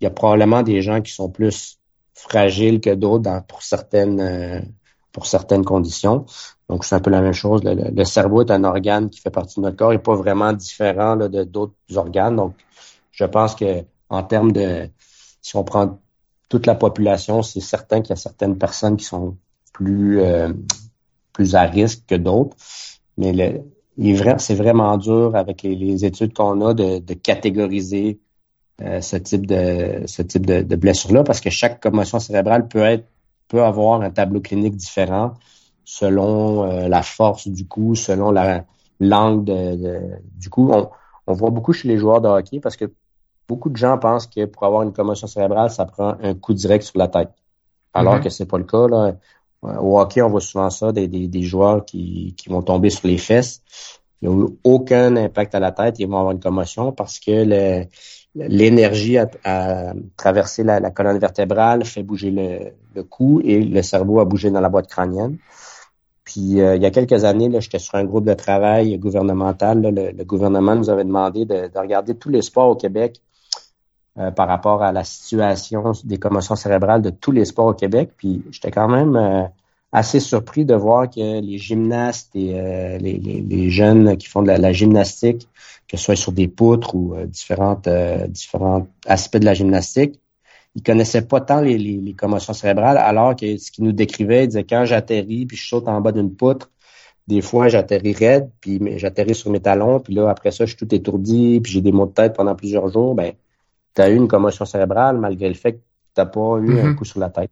il y a probablement des gens qui sont plus fragiles que d'autres pour certaines euh, pour certaines conditions. Donc, c'est un peu la même chose. Le, cerveau est un organe qui fait partie de notre corps et pas vraiment différent de d'autres organes. Donc, je pense que en termes de si on prend toute la population, c'est certain qu'il y a certaines personnes qui sont plus euh, plus à risque que d'autres. Mais le, c'est vraiment dur avec les, études qu'on a de, catégoriser euh, ce type de ce type de, blessure-là, parce que chaque commotion cérébrale peut être peut avoir un tableau clinique différent selon euh, la force du coup, selon la l'angle du coup. On, on voit beaucoup chez les joueurs de hockey parce que beaucoup de gens pensent que pour avoir une commotion cérébrale, ça prend un coup direct sur la tête. Alors mm-hmm. que c'est pas le cas. Là. Au hockey, on voit souvent ça, des, des, joueurs qui, qui vont tomber sur les fesses. Il n'y a aucun impact à la tête, ils vont avoir une commotion parce que l'énergie à, traverser la, colonne vertébrale fait bouger le, cou et le cerveau a bougé dans la boîte crânienne. Puis euh, il y a quelques années, j'étais sur un groupe de travail gouvernemental. le, gouvernement nous avait demandé de, de, regarder tous les sports au Québec euh, par rapport à la situation des commotions cérébrales de tous les sports au Québec. Puis j'étais quand même euh, assez surpris de voir que les gymnastes et euh, les, les, jeunes qui font de la, gymnastique, que ce soit sur des poutres ou différentes, différents aspects de la gymnastique, ils connaissaient pas tant les, les, commotions cérébrales, alors que ce qu'ils nous décrivaient, ils disaient quand j'atterris puis je saute en bas d'une poutre, des fois j'atterris raide, puis j'atterris sur mes talons, puis là après ça je suis tout étourdi, puis j'ai des maux de tête pendant plusieurs jours. Ben tu as eu une commotion cérébrale malgré le fait que tu n'as pas eu un mhm. coup sur la tête.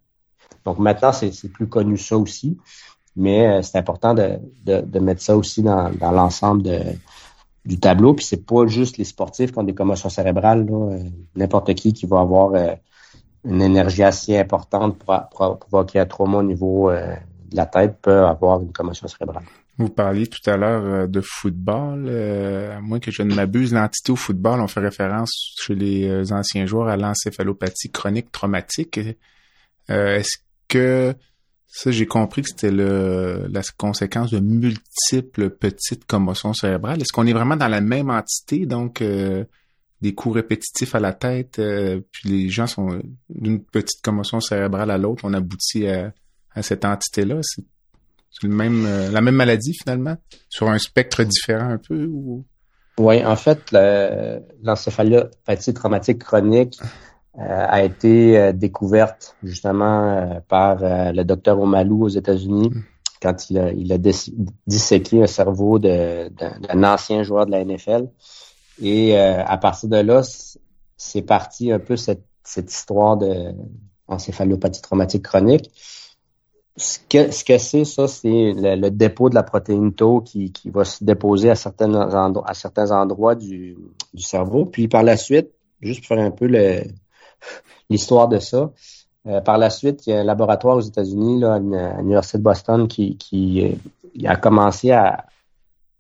Donc maintenant, c'est plus connu ça aussi, mais euh, c'est important de, mettre ça aussi dans, l'ensemble du tableau. Puis c'est pas juste les sportifs qui ont des commotions cérébrales. Euh, n'importe qui qui va avoir euh, une énergie assez importante pour, pour, provoquer un trauma au niveau de la tête peut avoir une commotion cérébrale. Vous parliez tout à l'heure de football. À moins que je ne m'abuse, l'entité au football, on fait référence chez les anciens joueurs à l'encéphalopathie chronique traumatique. Est-ce que ça, j'ai compris que c'était la conséquence de multiples petites commotions cérébrales. Est-ce qu'on est vraiment dans la même entité, donc des coups répétitifs à la tête, puis les gens sont d'une petite commotion cérébrale à l'autre, on aboutit à, cette entité-là? C'est euh, la même maladie finalement, sur un spectre différent un peu ou... Oui, en fait, l'encéphalopathie traumatique chronique euh, a été euh, découverte justement par le docteur Omalou aux États-Unis hmm. quand il a, il a disséqué un cerveau d'un ancien joueur de la NFL. Et à partir de là, c'est parti un peu cette, cette histoire de encéphalopathie traumatique chronique ce que ce que c'est, ça, c'est le, dépôt de la protéine Tau qui, qui va se déposer à certains endroits, à certains endroits du, du cerveau. Puis par la suite, juste pour faire un peu l'histoire de ça, euh, par la suite, il y a un laboratoire aux États-Unis, là, à l'Université de Boston, qui, euh, a commencé à,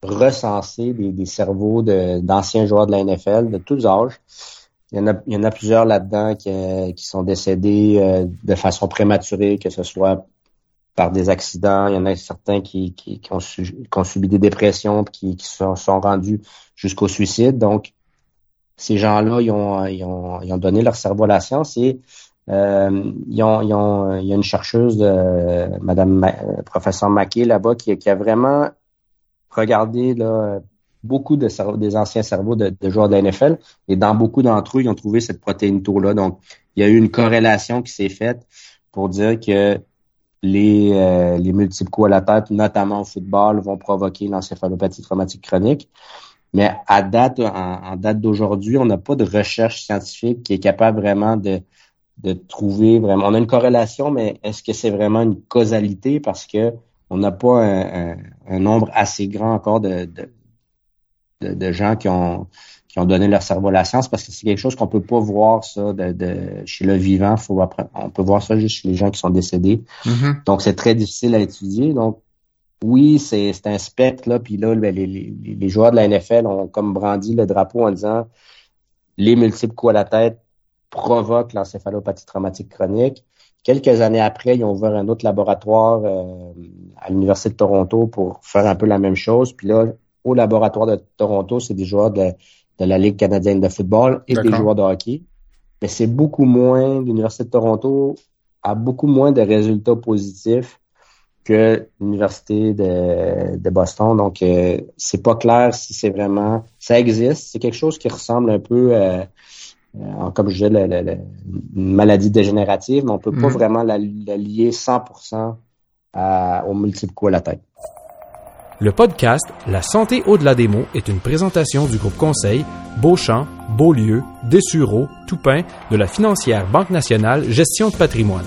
recensé des, cerveaux d'anciens joueurs de la NFL de tous âges. Il y en a, plusieurs là-dedans qui, qui, sont décédés euh, de façon prématurée, que ce soit par des accidents. Il y en a certains qui, ont, subi des dépressions, qui, qui sont, sont rendus jusqu'au suicide. Donc, ces gens-là, ils ont, ils, ont, ils ont donné leur cerveau à la science et euh, ils ont, ils ont, il y a une chercheuse, de, Madame euh, professeur Mackey là-bas, qui, qui, a vraiment regardé là, beaucoup de des anciens cerveaux de, de, joueurs de NFL et dans beaucoup d'entre eux, ils ont trouvé cette protéine tau-là. Donc, il y a eu une corrélation qui s'est faite pour dire que les, euh, les multiples coups à la tête, notamment au football, vont provoquer l'encéphalopathie traumatique chronique. Mais à date, en, date d'aujourd'hui, on n'a pas de recherche scientifique qui est capable vraiment de, de trouver vraiment. On a une corrélation, mais est-ce que c'est vraiment une causalité? Parce que on n'a pas un, un, nombre assez grand encore de, de, de, gens qui ont qui ont donné leur cerveau à la science parce que c'est quelque chose qu'on peut pas voir ça de, de chez le vivant. Faut on peut voir ça juste chez les gens qui sont décédés. Mm-hmm. Donc c'est très difficile à étudier. Donc oui, c'est un spectre, là, puis là, ben, les, les, les, joueurs de la NFL ont comme brandi le drapeau en disant les multiples coups à la tête provoquent l'encéphalopathie traumatique chronique. Quelques années après, ils ont ouvert un autre laboratoire euh, à l'Université de Toronto pour faire un peu la même chose. Puis là, au laboratoire de Toronto, c'est des joueurs de, de, la Ligue canadienne de football et des joueurs de hockey. Mais c'est beaucoup moins, l'Université de Toronto a beaucoup moins de résultats positifs que l'université de, de, Boston. Donc, euh, c'est pas clair si c'est vraiment ça existe. C'est quelque chose qui ressemble un peu, euh, euh comme je disais, la, une maladie dégénérative, mais on peut pas mm-hmm. vraiment la, lier 100% à, au multiple coup à la tête. Le podcast La santé au-delà des mots est une présentation du groupe conseil Beauchamp, Beaulieu, Dessureau, Toupin de la financière Banque nationale Gestion de patrimoine.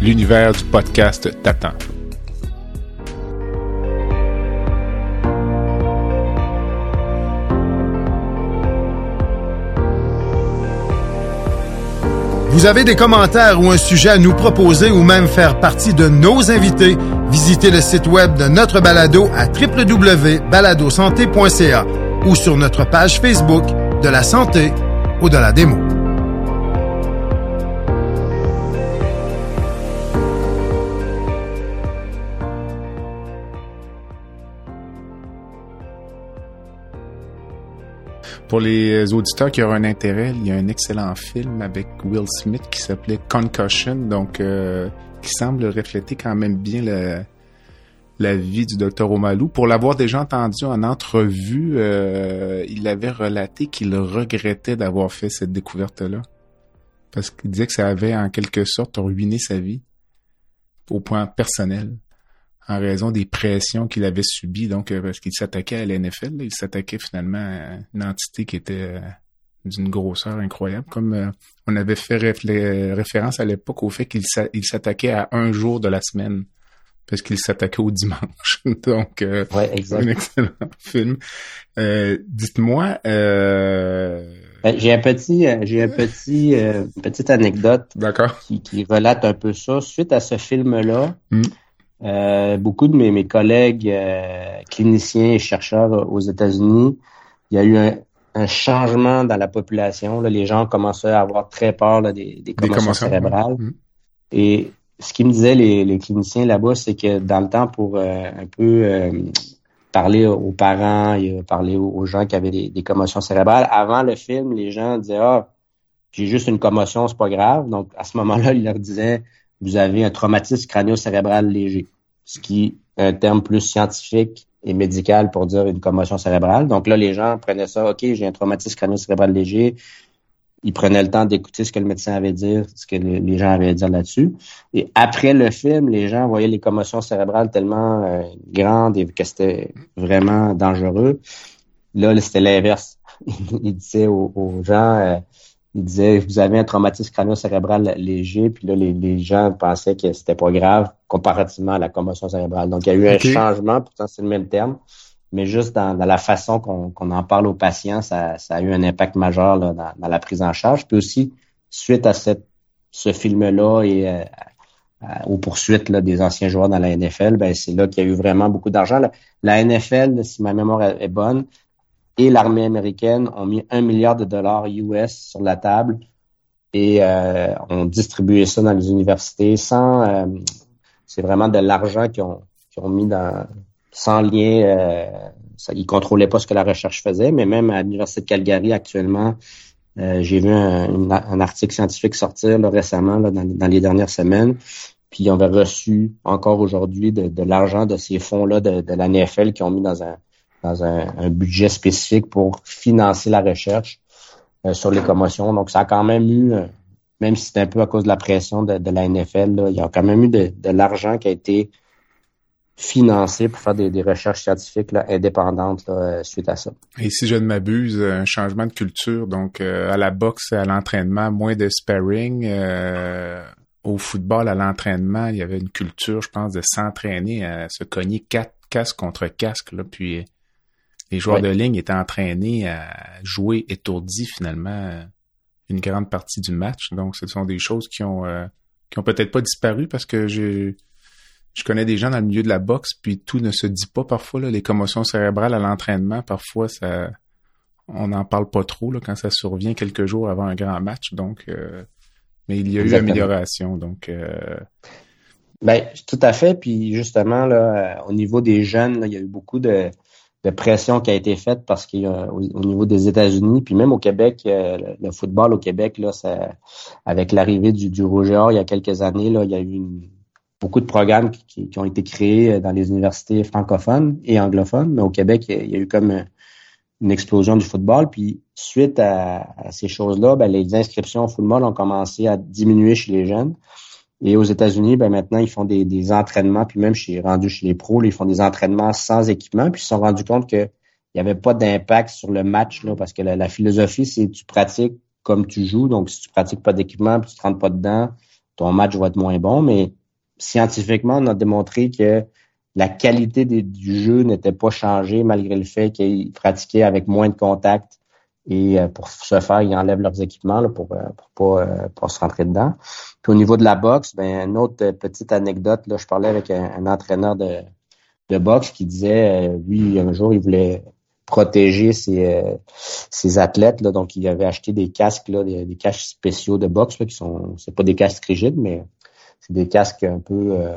L'univers du podcast t'attend. Vous avez des commentaires ou un sujet à nous proposer ou même faire partie de nos invités, visitez le site web de notre balado à www.baladosanté.ca ou sur notre page Facebook de la santé ou de la démo. Pour les auditeurs qui auraient un intérêt, il y a un excellent film avec Will Smith qui s'appelait Concussion, donc euh, qui semble refléter quand même bien la, la vie du docteur Omalou. Pour l'avoir déjà entendu en entrevue, euh, il avait relaté qu'il regrettait d'avoir fait cette découverte-là. Parce qu'il disait que ça avait en quelque sorte ruiné sa vie au point personnel en raison des pressions qu'il avait subies. Donc, euh, parce qu'il s'attaquait à l'NFL, il s'attaquait finalement à une entité qui était euh, d'une grosseur incroyable. Comme euh, on avait fait référence à l'époque au fait qu'il s'attaquait à un jour de la semaine parce qu'il s'attaquait au dimanche. Donc, ouais, un excellent film. Dites-moi. Ben, j'ai un petit, j'ai un petit, une petite anecdote. Qui, qui, relate un peu ça. Suite à ce film-là, hmm. Euh, beaucoup de mes, mes collègues euh, cliniciens et chercheurs aux États-Unis, il y a eu un, changement dans la population. Là, les gens commençaient à avoir très peur des, des, commotions cérébrales. Mm. Et ce qu'ils me disaient les, les cliniciens là-bas, c'est que dans le temps, pour euh, un peu parler aux parents et parler aux, gens qui avaient des, des, commotions cérébrales, avant le film, les gens disaient Ah, j'ai juste une commotion, c'est pas grave. Donc à ce moment-là, ils leur disaient Vous avez un traumatisme crânio-cérébral léger ce qui est un terme plus scientifique et médical pour dire une commotion cérébrale. Donc là, les gens prenaient ça, OK, j'ai un traumatisme crânio-cérébral léger, il prenait le temps d'écouter ce que le médecin avait dit, ce que les gens avaient à dire là-dessus. Et après le film, les gens voyaient les commotions cérébrales tellement euh, grandes et que c'était vraiment dangereux. Là, c'était l'inverse. il disait aux, gens, euh, il disait, vous avez un traumatisme crânio-cérébral léger, puis là, les, gens pensaient que c'était pas grave comparativement à la commotion cérébrale. Donc, il y a eu un changement, pourtant c'est le même terme mais juste dans, la façon qu'on en parle aux patients, ça, a eu un impact majeur dans, la prise en charge. Puis aussi, suite à cette, ce film-là et euh, aux poursuites des anciens joueurs dans la NFL, ben c'est là qu'il y a eu vraiment beaucoup d'argent. La, NFL, si ma mémoire est bonne, et l'armée américaine ont mis un milliard de dollars US sur la table et euh, ont distribué ça dans les universités sans euh, c'est vraiment de l'argent qu'ils ont, ont mis dans sans lien, euh, ça, ils contrôlaient pas ce que la recherche faisait, mais même à l'Université de Calgary actuellement, euh, j'ai vu un, article scientifique sortir récemment dans, les dernières semaines, puis on avait reçu encore aujourd'hui de, l'argent de ces fonds-là de, de, la NFL qui ont mis dans un dans un, budget spécifique pour financer la recherche euh, sur les commotions. Donc ça a quand même eu, euh, même si c'était un peu à cause de la pression de, la NFL, il y a quand même eu de, l'argent qui a été financé pour faire des, recherches scientifiques indépendantes euh, suite à ça. Et si je ne m'abuse, un changement de culture, donc à la boxe, à l'entraînement, moins de sparring. Au football, à l'entraînement, il y avait une culture, je pense, de s'entraîner à se cogner quatre casque contre casque. Là, puis les joueurs de ligne étaient entraînés à jouer étourdis finalement une grande partie du match. Donc, ce sont des choses qui ont qui ont peut-être pas disparu parce que j'ai je connais des gens dans le milieu de la boxe, puis tout ne se dit pas parfois. Là, les commotions cérébrales à l'entraînement, parfois, ça, on n'en parle pas trop là, quand ça survient quelques jours avant un grand match. Donc, euh, mais il y a eu amélioration. Donc, euh... ben, tout à fait. Puis justement, là, euh, au niveau des jeunes, il y a eu beaucoup de, de pression qui a été faite parce qu'au au niveau des États-Unis, puis même au Québec, euh, le, football au Québec, là, ça, avec l'arrivée du, du Rouge il y a quelques années, là, il y a eu une beaucoup de programmes qui, ont été créés euh, dans les universités francophones et anglophones. Mais au Québec, il y a, eu comme euh, une explosion du football. Puis suite à, ces choses-là, ben, les inscriptions au football ont commencé à diminuer chez les jeunes. Et aux États-Unis, ben, maintenant, ils font des, entraînements, puis même chez rendu chez les pros, ils font des entraînements sans équipement, puis ils se sont rendus compte qu'il n'y avait pas d'impact sur le match, là, parce que la, philosophie, c'est tu pratiques comme tu joues. Donc, si tu pratiques pas d'équipement, puis tu te rentres pas dedans, ton match va être moins bon. Mais scientifiquement, on a démontré que la qualité du jeu n'était pas changée malgré le fait qu'ils pratiquaient avec moins de contact et euh, pour ce faire, ils enlèvent leurs équipements là, pour, euh, pour pas, euh, pas se rentrer dedans. Puis au niveau de la boxe, ben une autre petite anecdote, là, je parlais avec un, entraîneur de, de boxe qui disait lui, un jour, il voulait protéger ses, ses athlètes. Là, donc, il avait acheté des casques, là, des, des casques spéciaux de boxe là, qui sont c'est pas des casques rigides, mais c'est des casques un peu euh,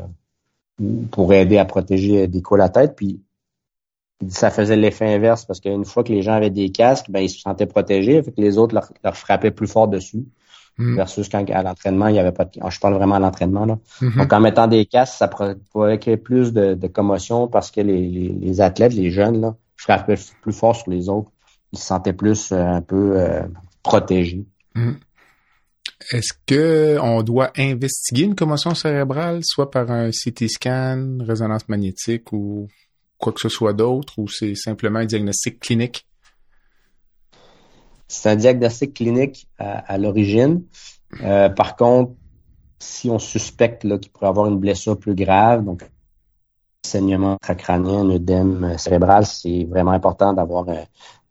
pour aider à protéger des coups à la tête. Puis ça faisait l'effet inverse parce qu'une fois que les gens avaient des casques, ben ils se sentaient protégés, fait que les autres leur, frappaient plus fort dessus. Hmm. Versus quand à l'entraînement, il y avait pas de... Je parle vraiment à l'entraînement. là. Hmm. Donc en mettant des casques, ça provoquait plus de, de commotion parce que les, les, athlètes, les jeunes, là, frappaient plus fort sur les autres. Ils se sentaient plus euh, un peu euh, protégés. Hmm. Est-ce que on doit investiguer une commotion cérébrale, soit par un CT scan, résonance magnétique ou quoi que ce soit d'autre, ou c'est simplement un diagnostic clinique? C'est un diagnostic clinique à, l'origine. Euh, par contre, si on suspecte qu'il pourrait avoir une blessure plus grave, donc saignement crânien, un œdème cérébral, c'est vraiment important d'avoir euh,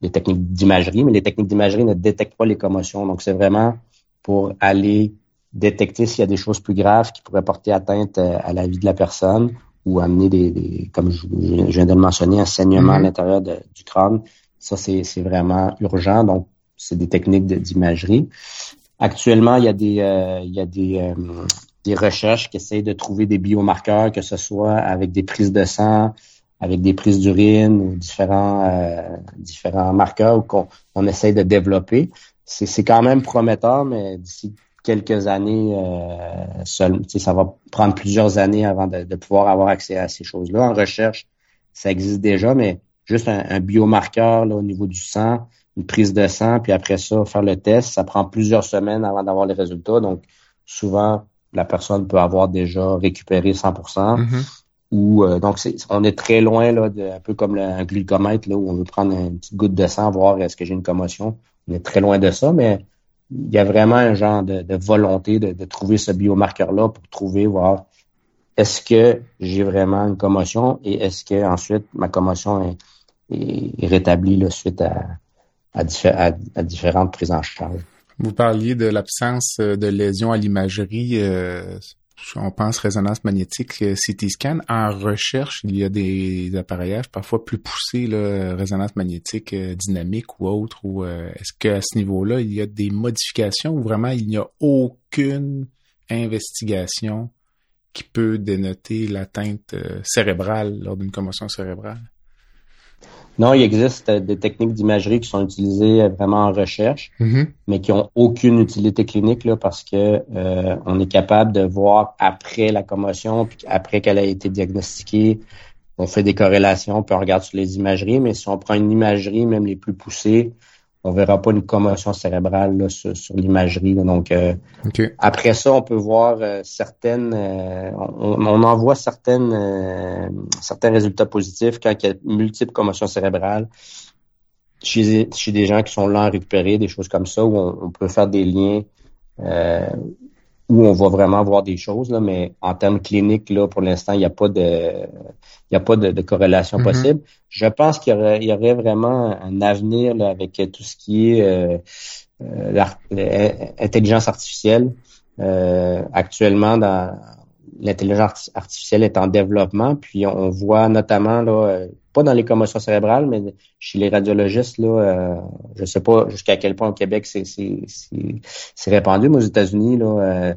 des techniques d'imagerie, mais les techniques d'imagerie ne détectent pas les commotions. Donc, c'est vraiment pour aller détecter s'il y a des choses plus graves qui pourraient porter atteinte euh, à la vie de la personne ou amener des, comme je, viens de le mentionner, un saignement à mhm. l'intérieur du crâne. Ça, c'est vraiment urgent. Donc, c'est des techniques d'imagerie. Actuellement, il y a des, euh, il y a des, euh, des recherches qui essayent de trouver des biomarqueurs, que ce soit avec des prises de sang, avec des prises d'urine ou différents, différents marqueurs qu'on on essaye de développer c'est quand même prometteur, mais d'ici quelques années, euh, ça va prendre plusieurs années avant de, pouvoir avoir accès à ces choses-là. En recherche, ça existe déjà, mais juste un, biomarqueur là, au niveau du sang une prise de sang, puis après ça, faire le test. Ça prend plusieurs semaines avant d'avoir les résultats. Donc, souvent, la personne peut avoir déjà récupéré 100 mm-hmm. ou euh, donc on est très loin là de, un peu comme le, un glucomètre là où on veut prendre une petite goutte de sang voir est-ce que j'ai une commotion on est très loin de ça mais il y a vraiment un genre de, volonté de, trouver ce biomarqueur là pour trouver voir est-ce que j'ai vraiment une commotion et est-ce que ensuite ma commotion est, rétablie suite à différentes prises en charge vous parliez de l'absence euh, de lésions à l'imagerie. Euh, on pense résonance magnétique, euh, CT scan. En recherche, il y a des appareillages parfois plus poussés, là, résonance magnétique dynamique ou autre. Ou est-ce qu'à ce, niveau-là, il y a des modifications ou vraiment il n'y a aucune investigation qui peut dénoter l'atteinte cérébrale lors d'une commotion cérébrale? Non, il existe euh, des techniques d'imagerie qui sont utilisées euh, vraiment en recherche, mm-hmm. mais qui ont aucune utilité clinique là, parce que euh, on est capable de voir après la commotion, puis après qu'elle a été diagnostiquée, on fait des corrélations, puis on regarde sur les imageries, mais si on prend une imagerie, même les plus poussées, on verra pas une commotion cérébrale sur, l'imagerie. Donc euh, après ça, on peut voir euh, certaines, euh, on, on, en voit certaines, certains résultats positifs quand il y a multiples commotions cérébrales chez, chez des gens qui sont lents à récupérer, des choses comme ça, où on, peut faire des liens où on va vraiment voir des choses, là, mais en termes cliniques, là, pour l'instant, il n'y a pas de il y a pas de, corrélation mm-hmm. possible. Je pense qu'il y aurait, y aurait vraiment un avenir là, avec tout ce qui est euh, euh l'intelligence artificielle. Euh, actuellement, dans l'intelligence artificielle est en développement, puis on voit notamment là, euh, pas dans les commotions cérébrales, mais chez les radiologistes là, euh, je sais pas jusqu'à quel point au Québec c'est c'est répandu, mais aux États-Unis là, euh,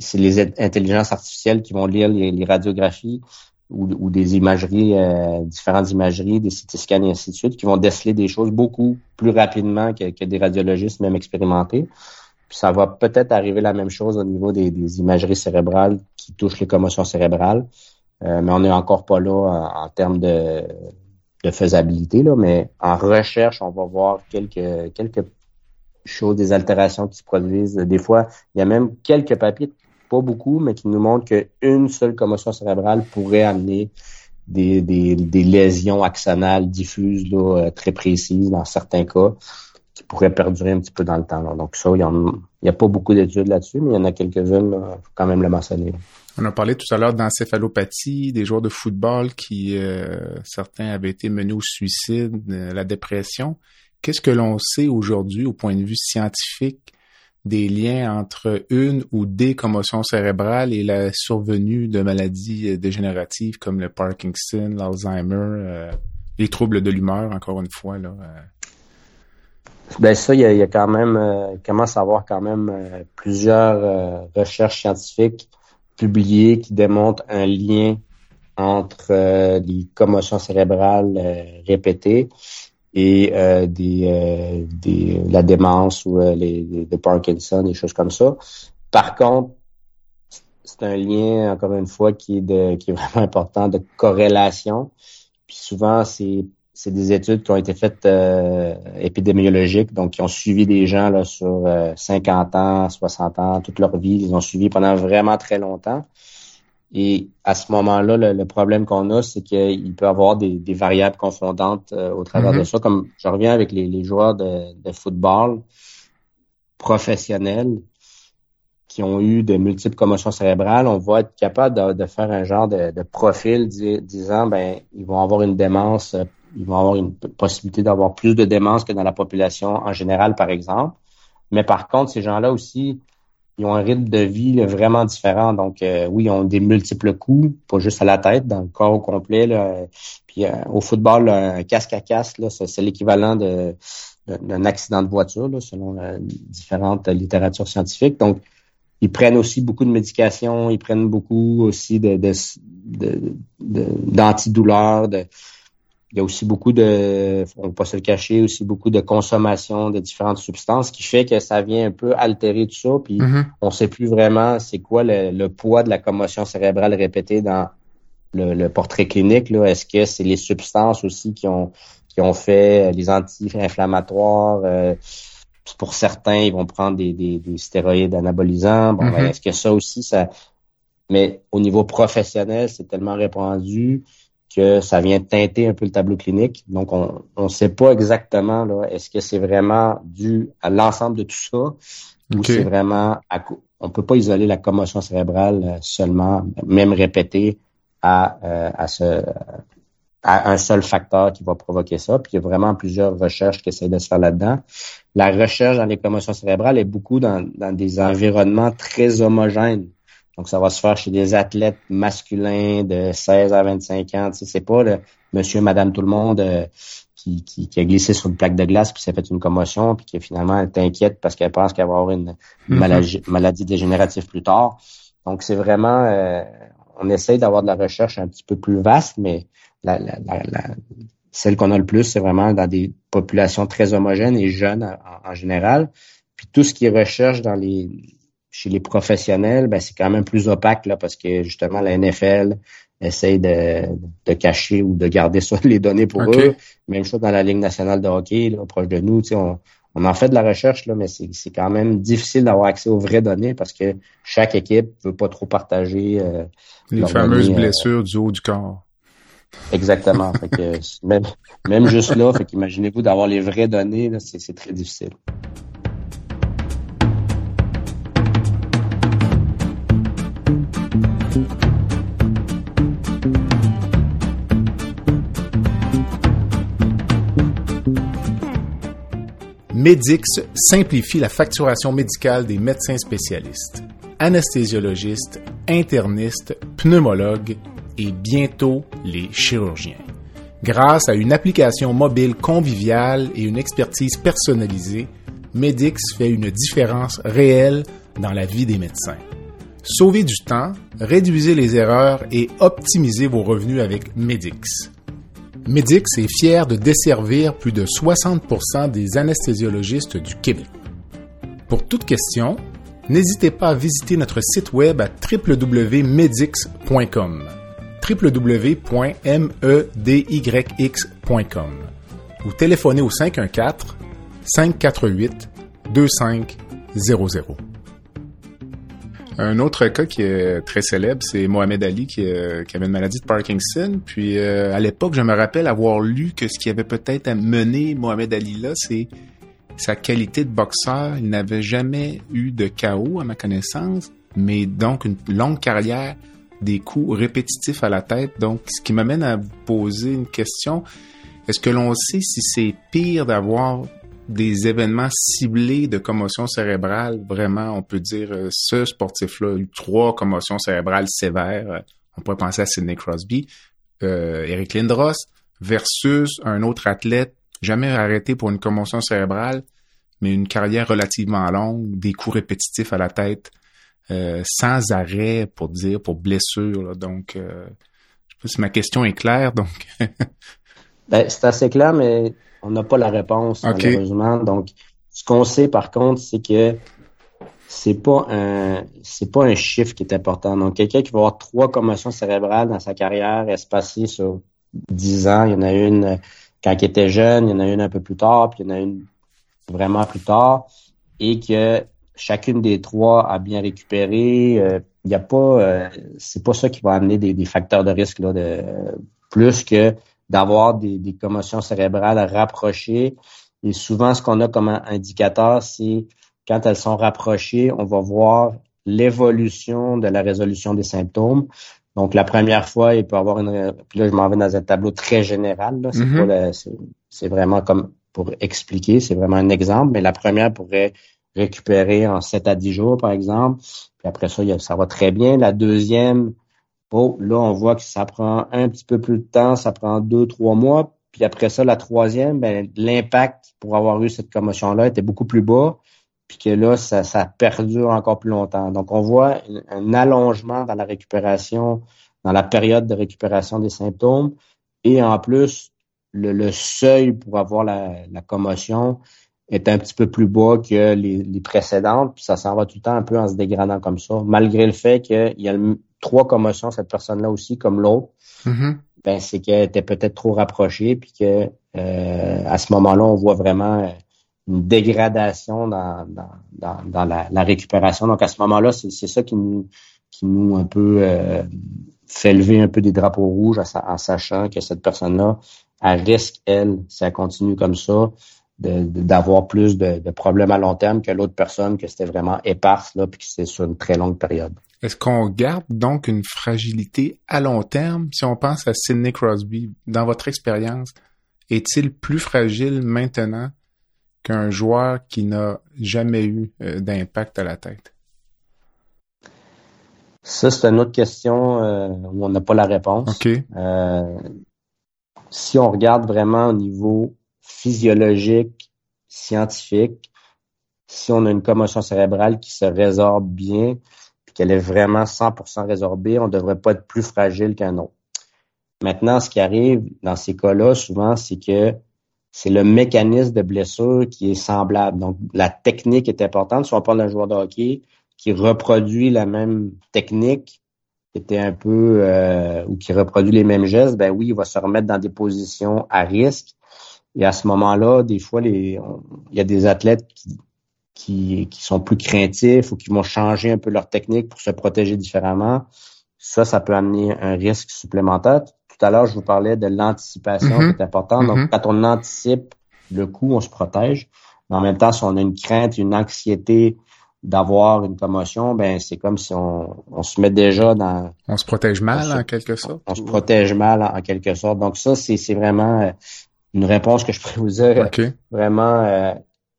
c'est les intelligences artificielles qui vont lire les, radiographies ou, des imageries, euh, différentes imageries, des CT scans et ainsi de suite, qui vont déceler des choses beaucoup plus rapidement que, que des radiologistes même expérimentés. Puis ça va peut-être arriver la même chose au niveau des, imageries cérébrales qui touchent les commotions cérébrales. Euh, mais on n'est encore pas là en, termes de, faisabilité. Là, mais en recherche, on va voir quelques, quelques choses, des altérations qui se produisent. Des fois, il y a même quelques papiers, pas beaucoup, mais qui nous montrent qu'une seule commotion cérébrale pourrait amener des, des, des lésions axonales diffuses là, euh, très précises dans certains cas qui pourrait perdurer un petit peu dans le temps. Donc ça, il n'y a, pas beaucoup d'études là-dessus, mais il y en a quelques-unes, il faut quand même le mentionner. On a parlé tout à l'heure d'encéphalopathie, des joueurs de football qui, euh, certains avaient été menés au suicide, euh, la dépression. Qu'est-ce que l'on sait aujourd'hui au point de vue scientifique des liens entre une ou des commotions cérébrales et la survenue de maladies euh, dégénératives comme le Parkinson, l'Alzheimer, les troubles de l'humeur, encore une fois, là? Ben ça, il y a, quand même, euh, commence à avoir quand même euh, plusieurs euh, recherches scientifiques publiées qui démontrent un lien entre les commotions cérébrales répétées et des, des, la démence ou les, les, Parkinson, des choses comme ça. Par contre, c'est un lien, encore une fois, qui est, de, qui est vraiment important de corrélation. Puis souvent, c'est c'est des études qui ont été faites euh, épidémiologiques, donc qui ont suivi des gens là, sur 50 euh, ans, 60 ans, toute leur vie. Ils ont suivi pendant vraiment très longtemps. Et à ce moment-là, le, problème qu'on a, c'est qu'il peut y avoir des, variables confondantes euh, au travers de mm-hmm. ça. Comme je reviens avec les, joueurs de, football professionnels qui ont eu de multiples commotions cérébrales, on va être capable de, faire un genre de, profil disant ben ils vont avoir une démence ils vont avoir une possibilité d'avoir plus de démence que dans la population en général, par exemple. Mais par contre, ces gens-là aussi, ils ont un rythme de vie vraiment différent. Donc, euh, oui, ils ont des multiples coups, pas juste à la tête, dans le corps au complet. Là. Puis euh, au football, un casque à casque, c'est l'équivalent de, d'un accident de voiture, selon la différentes littératures scientifiques. Donc, ils prennent aussi beaucoup de médications, ils prennent beaucoup aussi de, de, d'antidouleurs, de, il y a aussi beaucoup de, on ne pas se le cacher, aussi beaucoup de consommation de différentes substances qui fait que ça vient un peu altérer tout ça. Puis mm-hmm. on sait plus vraiment c'est quoi le, poids de la commotion cérébrale répétée dans le, portrait clinique. Là. Est-ce que c'est les substances aussi qui ont, qui ont fait les anti-inflammatoires. pour certains, ils vont prendre des, des, stéroïdes anabolisants. Bon, ben, mm-hmm. est-ce que ça aussi, ça... Mais au niveau professionnel, c'est tellement répandu que ça vient teinter un peu le tableau clinique. Donc, on ne sait pas exactement là, est-ce que c'est vraiment dû à l'ensemble de tout ça ou c'est vraiment à, on peut pas isoler la commotion cérébrale euh, seulement, même répétée à, euh, à, ce, à un seul facteur qui va provoquer ça. Puis il y a vraiment plusieurs recherches qui essaient de se faire là-dedans. La recherche dans les commotions cérébrales est beaucoup dans, dans des environnements très homogènes. Donc, ça va se faire chez des athlètes masculins de 16 à 25 ans. Tu sais, c'est pas le monsieur, madame, tout le monde euh, qui, qui, a glissé sur une plaque de glace puis s'est fait une commotion puis qui finalement est inquiète parce qu'elle pense qu'elle va avoir une mm-hmm. maladie, dégénérative plus tard. Donc, c'est vraiment... Euh, on essaye d'avoir de la recherche un petit peu plus vaste, mais la, la, la, celle qu'on a le plus, c'est vraiment dans des populations très homogènes et jeunes en, en général. Puis tout ce qui est recherche dans les chez les professionnels, ben, c'est quand même plus opaque là, parce que justement la NFL essaye de, de cacher ou de garder ça, les données pour eux. Même chose dans la Ligue nationale de hockey, là, proche de nous, on, on en fait de la recherche, là, mais c'est quand même difficile d'avoir accès aux vraies données parce que chaque équipe veut pas trop partager euh, les fameuses euh, blessures du haut du corps. Exactement. fait que, même, même juste là, fait qu'imaginez-vous d'avoir les vraies données, c'est très difficile. Medix simplifie la facturation médicale des médecins spécialistes, anesthésiologistes, internistes, pneumologues et bientôt les chirurgiens. Grâce à une application mobile conviviale et une expertise personnalisée, Medix fait une différence réelle dans la vie des médecins. Sauvez du temps, réduisez les erreurs et optimisez vos revenus avec Medix. Medix est fier de desservir plus de 60% des anesthésiologistes du Québec. Pour toute question, n'hésitez pas à visiter notre site web à www.medix.com www.medyx.com ou téléphonez au 514 548 2500. Un autre cas qui est très célèbre, c'est Mohamed Ali qui, euh, avait une maladie de Parkinson. Puis euh, à l'époque, je me rappelle avoir lu que ce qui avait peut-être mené Mohamed Ali là, c'est sa qualité de boxeur. Il n'avait jamais eu de chaos à ma connaissance, mais donc une longue carrière, des coups répétitifs à la tête. Donc, ce qui m'amène à vous poser une question. Est-ce que l'on sait si c'est pire d'avoir des événements ciblés de commotion cérébrale, vraiment, on peut dire, euh, ce sportif-là a eu trois commotions cérébrales sévères. On pourrait penser à Sidney Crosby, euh, Eric Lindros, versus un autre athlète jamais arrêté pour une commotion cérébrale, mais une carrière relativement longue, des coups répétitifs à la tête, euh, sans arrêt pour dire, pour blessure. Donc, euh, je sais pas si ma question est claire. Donc, ben, c'est assez clair, mais on n'a pas la réponse, malheureusement. Donc, ce qu'on sait, par contre, c'est que c'est pas un c'est pas un chiffre qui est important. Donc, quelqu'un qui va avoir trois commotions cérébrales dans sa carrière espacées sur dix ans, il y en a une quand il était jeune, il y en a une un peu plus tard, puis il y en a une vraiment plus tard, et que chacune des trois a bien récupéré. Euh, il n'y a pas, euh, c'est pas ça qui va amener des, facteurs de risque là, de plus que d'avoir des, des, commotions cérébrales rapprochées. Et souvent, ce qu'on a comme indicateur, c'est quand elles sont rapprochées, on va voir l'évolution de la résolution des symptômes. Donc, la première fois, il peut avoir une... Puis là, je m'en vais dans un tableau très général. Mm-hmm. c'est vraiment comme pour expliquer, c'est vraiment un exemple. Mais la première pourrait récupérer en 7 à 10 jours, par exemple. Puis après ça, ça va très bien. La deuxième, Oh, là, on voit que ça prend un petit peu plus de temps, ça prend deux, trois mois. Puis après ça, la troisième, ben, l'impact pour avoir eu cette commotion-là était beaucoup plus bas. Puis que là, ça, ça perdure encore plus longtemps. Donc, on voit un allongement dans la récupération, dans la période de récupération des symptômes. Et en plus, le, seuil pour avoir la, commotion est un petit peu plus bas que les, les précédentes, puis ça s'en va tout le temps un peu en se dégradant comme ça, malgré le fait qu'il y a le, trois commotions, cette personne-là aussi, comme l'autre, mm-hmm. ben c'est qu'elle était peut-être trop rapprochée, puis que euh, à ce moment-là, on voit vraiment une dégradation dans, dans, dans, la, récupération. Donc à ce moment-là, c'est ça qui nous qui nous un peu euh, fait lever un peu des drapeaux rouges en, sachant que cette personne-là, elle risque, elle, si elle continue comme ça, d'avoir plus de, problèmes à long terme que l'autre personne que c'était vraiment éparse là puis que c'est sur une très longue période. Est-ce qu'on garde donc une fragilité à long terme? Si on pense à Sidney Crosby dans votre expérience est-il plus fragile maintenant qu'un joueur qui n'a jamais eu euh, d'impact à la tête? Ça c'est une autre question euh, où on n'a pas la réponse. OK. Euh, si on regarde vraiment au niveau physiologique, scientifique, si on a une commotion cérébrale qui se résorbe bien, puis qu'elle est vraiment 100% résorbée, on devrait pas être plus fragile qu'un autre. Maintenant, ce qui arrive dans ces cas-là, souvent, c'est que c'est le mécanisme de blessure qui est semblable. Donc, la technique est importante. Si on parle d'un joueur de hockey qui reproduit la même technique, qui était un peu euh, ou qui reproduit les mêmes gestes, ben oui, il va se remettre dans des positions à risque et à ce moment-là, des fois, les, il y a des athlètes qui, qui, sont plus craintifs ou qui vont changer un peu leur technique pour se protéger différemment. Ça, ça peut amener un risque supplémentaire. Tout à l'heure, je vous parlais de l'anticipation mm-hmm. qui est importante. Donc, mm-hmm. quand on anticipe le coup, on se protège. Mais en même temps, si on a une crainte, une anxiété d'avoir une commotion, ben c'est comme si on, on, se met déjà dans. On se protège mal en quelque sorte. On, se protège mal en, quelque sorte. Donc ça, c'est vraiment euh, une réponse que je pourrais vous dire. Vraiment, euh,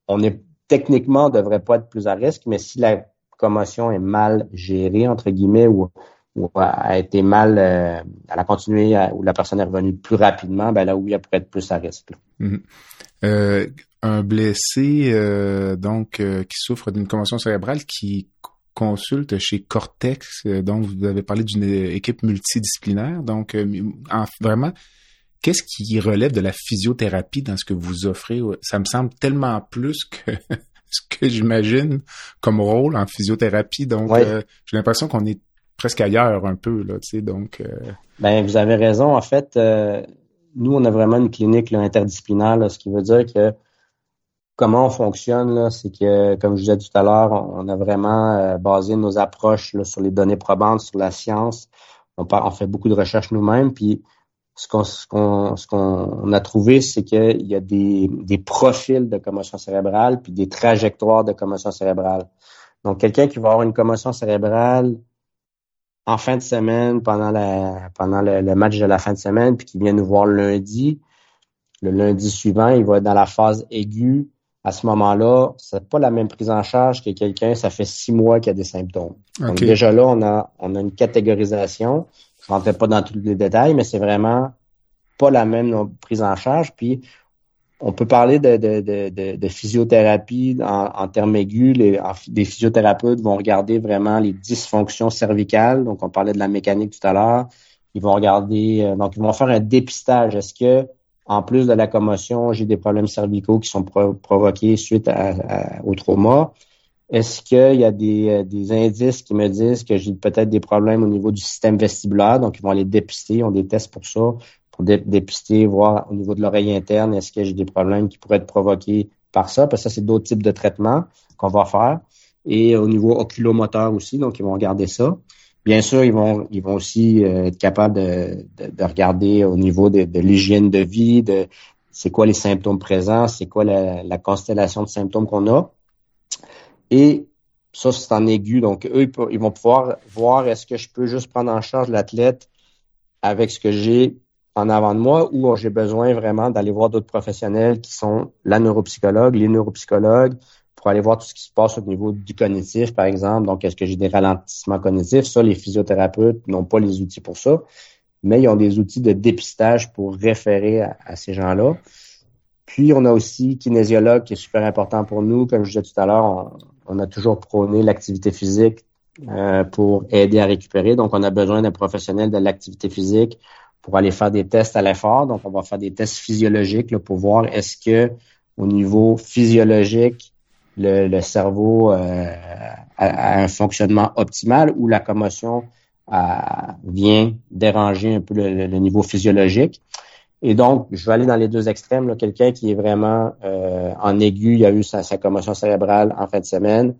on est techniquement, on devrait pas être plus à risque, mais si la commotion est mal gérée, entre guillemets, ou, a été mal, euh, elle a continué, ou la personne est revenue plus rapidement, ben là, oui, elle pourrait être plus à risque. Mm-hmm. Euh, un blessé, donc, qui souffre d'une commotion cérébrale, qui consulte chez Cortex, donc vous avez parlé d'une équipe multidisciplinaire, donc vraiment Qu'est-ce qui relève de la physiothérapie dans ce que vous offrez? Ça me semble tellement plus que ce que j'imagine comme rôle en physiothérapie. Donc, euh, j'ai l'impression qu'on est presque ailleurs un peu, là, tu sais, donc... Euh, ben, vous avez raison. En fait, euh, nous, on a vraiment une clinique interdisciplinaire, ce qui veut dire que comment on fonctionne, c'est que, comme je disais tout à l'heure, on, a vraiment basé nos approches sur les données probantes, sur la science. On, on fait beaucoup de recherches nous-mêmes, puis ce qu'on ce qu'on a trouvé, c'est qu'il y a des, des profils de commotion cérébrale puis des trajectoires de commotion cérébrale. Donc, quelqu'un qui va avoir une commotion cérébrale en fin de semaine pendant la pendant le, match de la fin de semaine, puis qui vient nous voir lundi, le lundi suivant, il va être dans la phase aiguë. À ce moment-là, c'est pas la même prise en charge que quelqu'un, ça fait six mois qu'il a des symptômes. Donc déjà là, on a on a une catégorisation. Je rentrais pas dans tous les détails, mais c'est vraiment pas la même prise en charge. Puis on peut parler de, de, de, physiothérapie en, termes aigus. Les, des physiothérapeutes vont regarder vraiment les dysfonctions cervicales. Donc, on parlait de la mécanique tout à l'heure. Ils vont regarder, euh, donc ils vont faire un dépistage. Est-ce que, en plus de la commotion, j'ai des problèmes cervicaux qui sont provoqués suite au trauma? Est-ce qu'il y a des, euh, des, indices qui me disent que j'ai peut-être des problèmes au niveau du système vestibulaire? Donc, ils vont aller dépister, ils ont des tests pour ça, pour dépister, voir au niveau de l'oreille interne, est-ce que j'ai des problèmes qui pourraient être provoqués par ça? Parce que ça, c'est d'autres types de traitements qu'on va faire. Et au niveau oculomoteur aussi, donc ils vont regarder ça. Bien sûr, ils vont, ils vont aussi euh, être capables de, de, regarder au niveau de, l'hygiène de vie, de c'est quoi les symptômes présents, c'est quoi la constellation de symptômes qu'on a. Et ça, c'est en aigu. Donc, eux, ils vont pouvoir voir est-ce que je peux juste prendre en charge l'athlète avec ce que j'ai en avant de moi ou j'ai besoin vraiment d'aller voir d'autres professionnels qui sont la neuropsychologue, les neuropsychologues, pour aller voir tout ce qui se passe au niveau du cognitif, par exemple. Donc, est-ce que j'ai des ralentissements cognitifs? Ça, les physiothérapeutes n'ont pas les outils pour ça, mais ils ont des outils de dépistage pour référer à ces gens-là. Puis, on a aussi kinésiologue qui est super important pour nous. Comme je disais tout à l'heure, on, a toujours prôné l'activité physique euh, pour aider à récupérer. Donc, on a besoin d'un professionnel de l'activité physique pour aller faire des tests à l'effort. Donc, on va faire des tests physiologiques là, pour voir est-ce que au niveau physiologique, le, cerveau euh, a, un fonctionnement optimal ou la commotion vient déranger un peu le, niveau physiologique. Et donc, je vais aller dans les deux extrêmes. Quelqu'un qui est vraiment euh, en aigu, il a eu sa, commotion cérébrale en fin de semaine,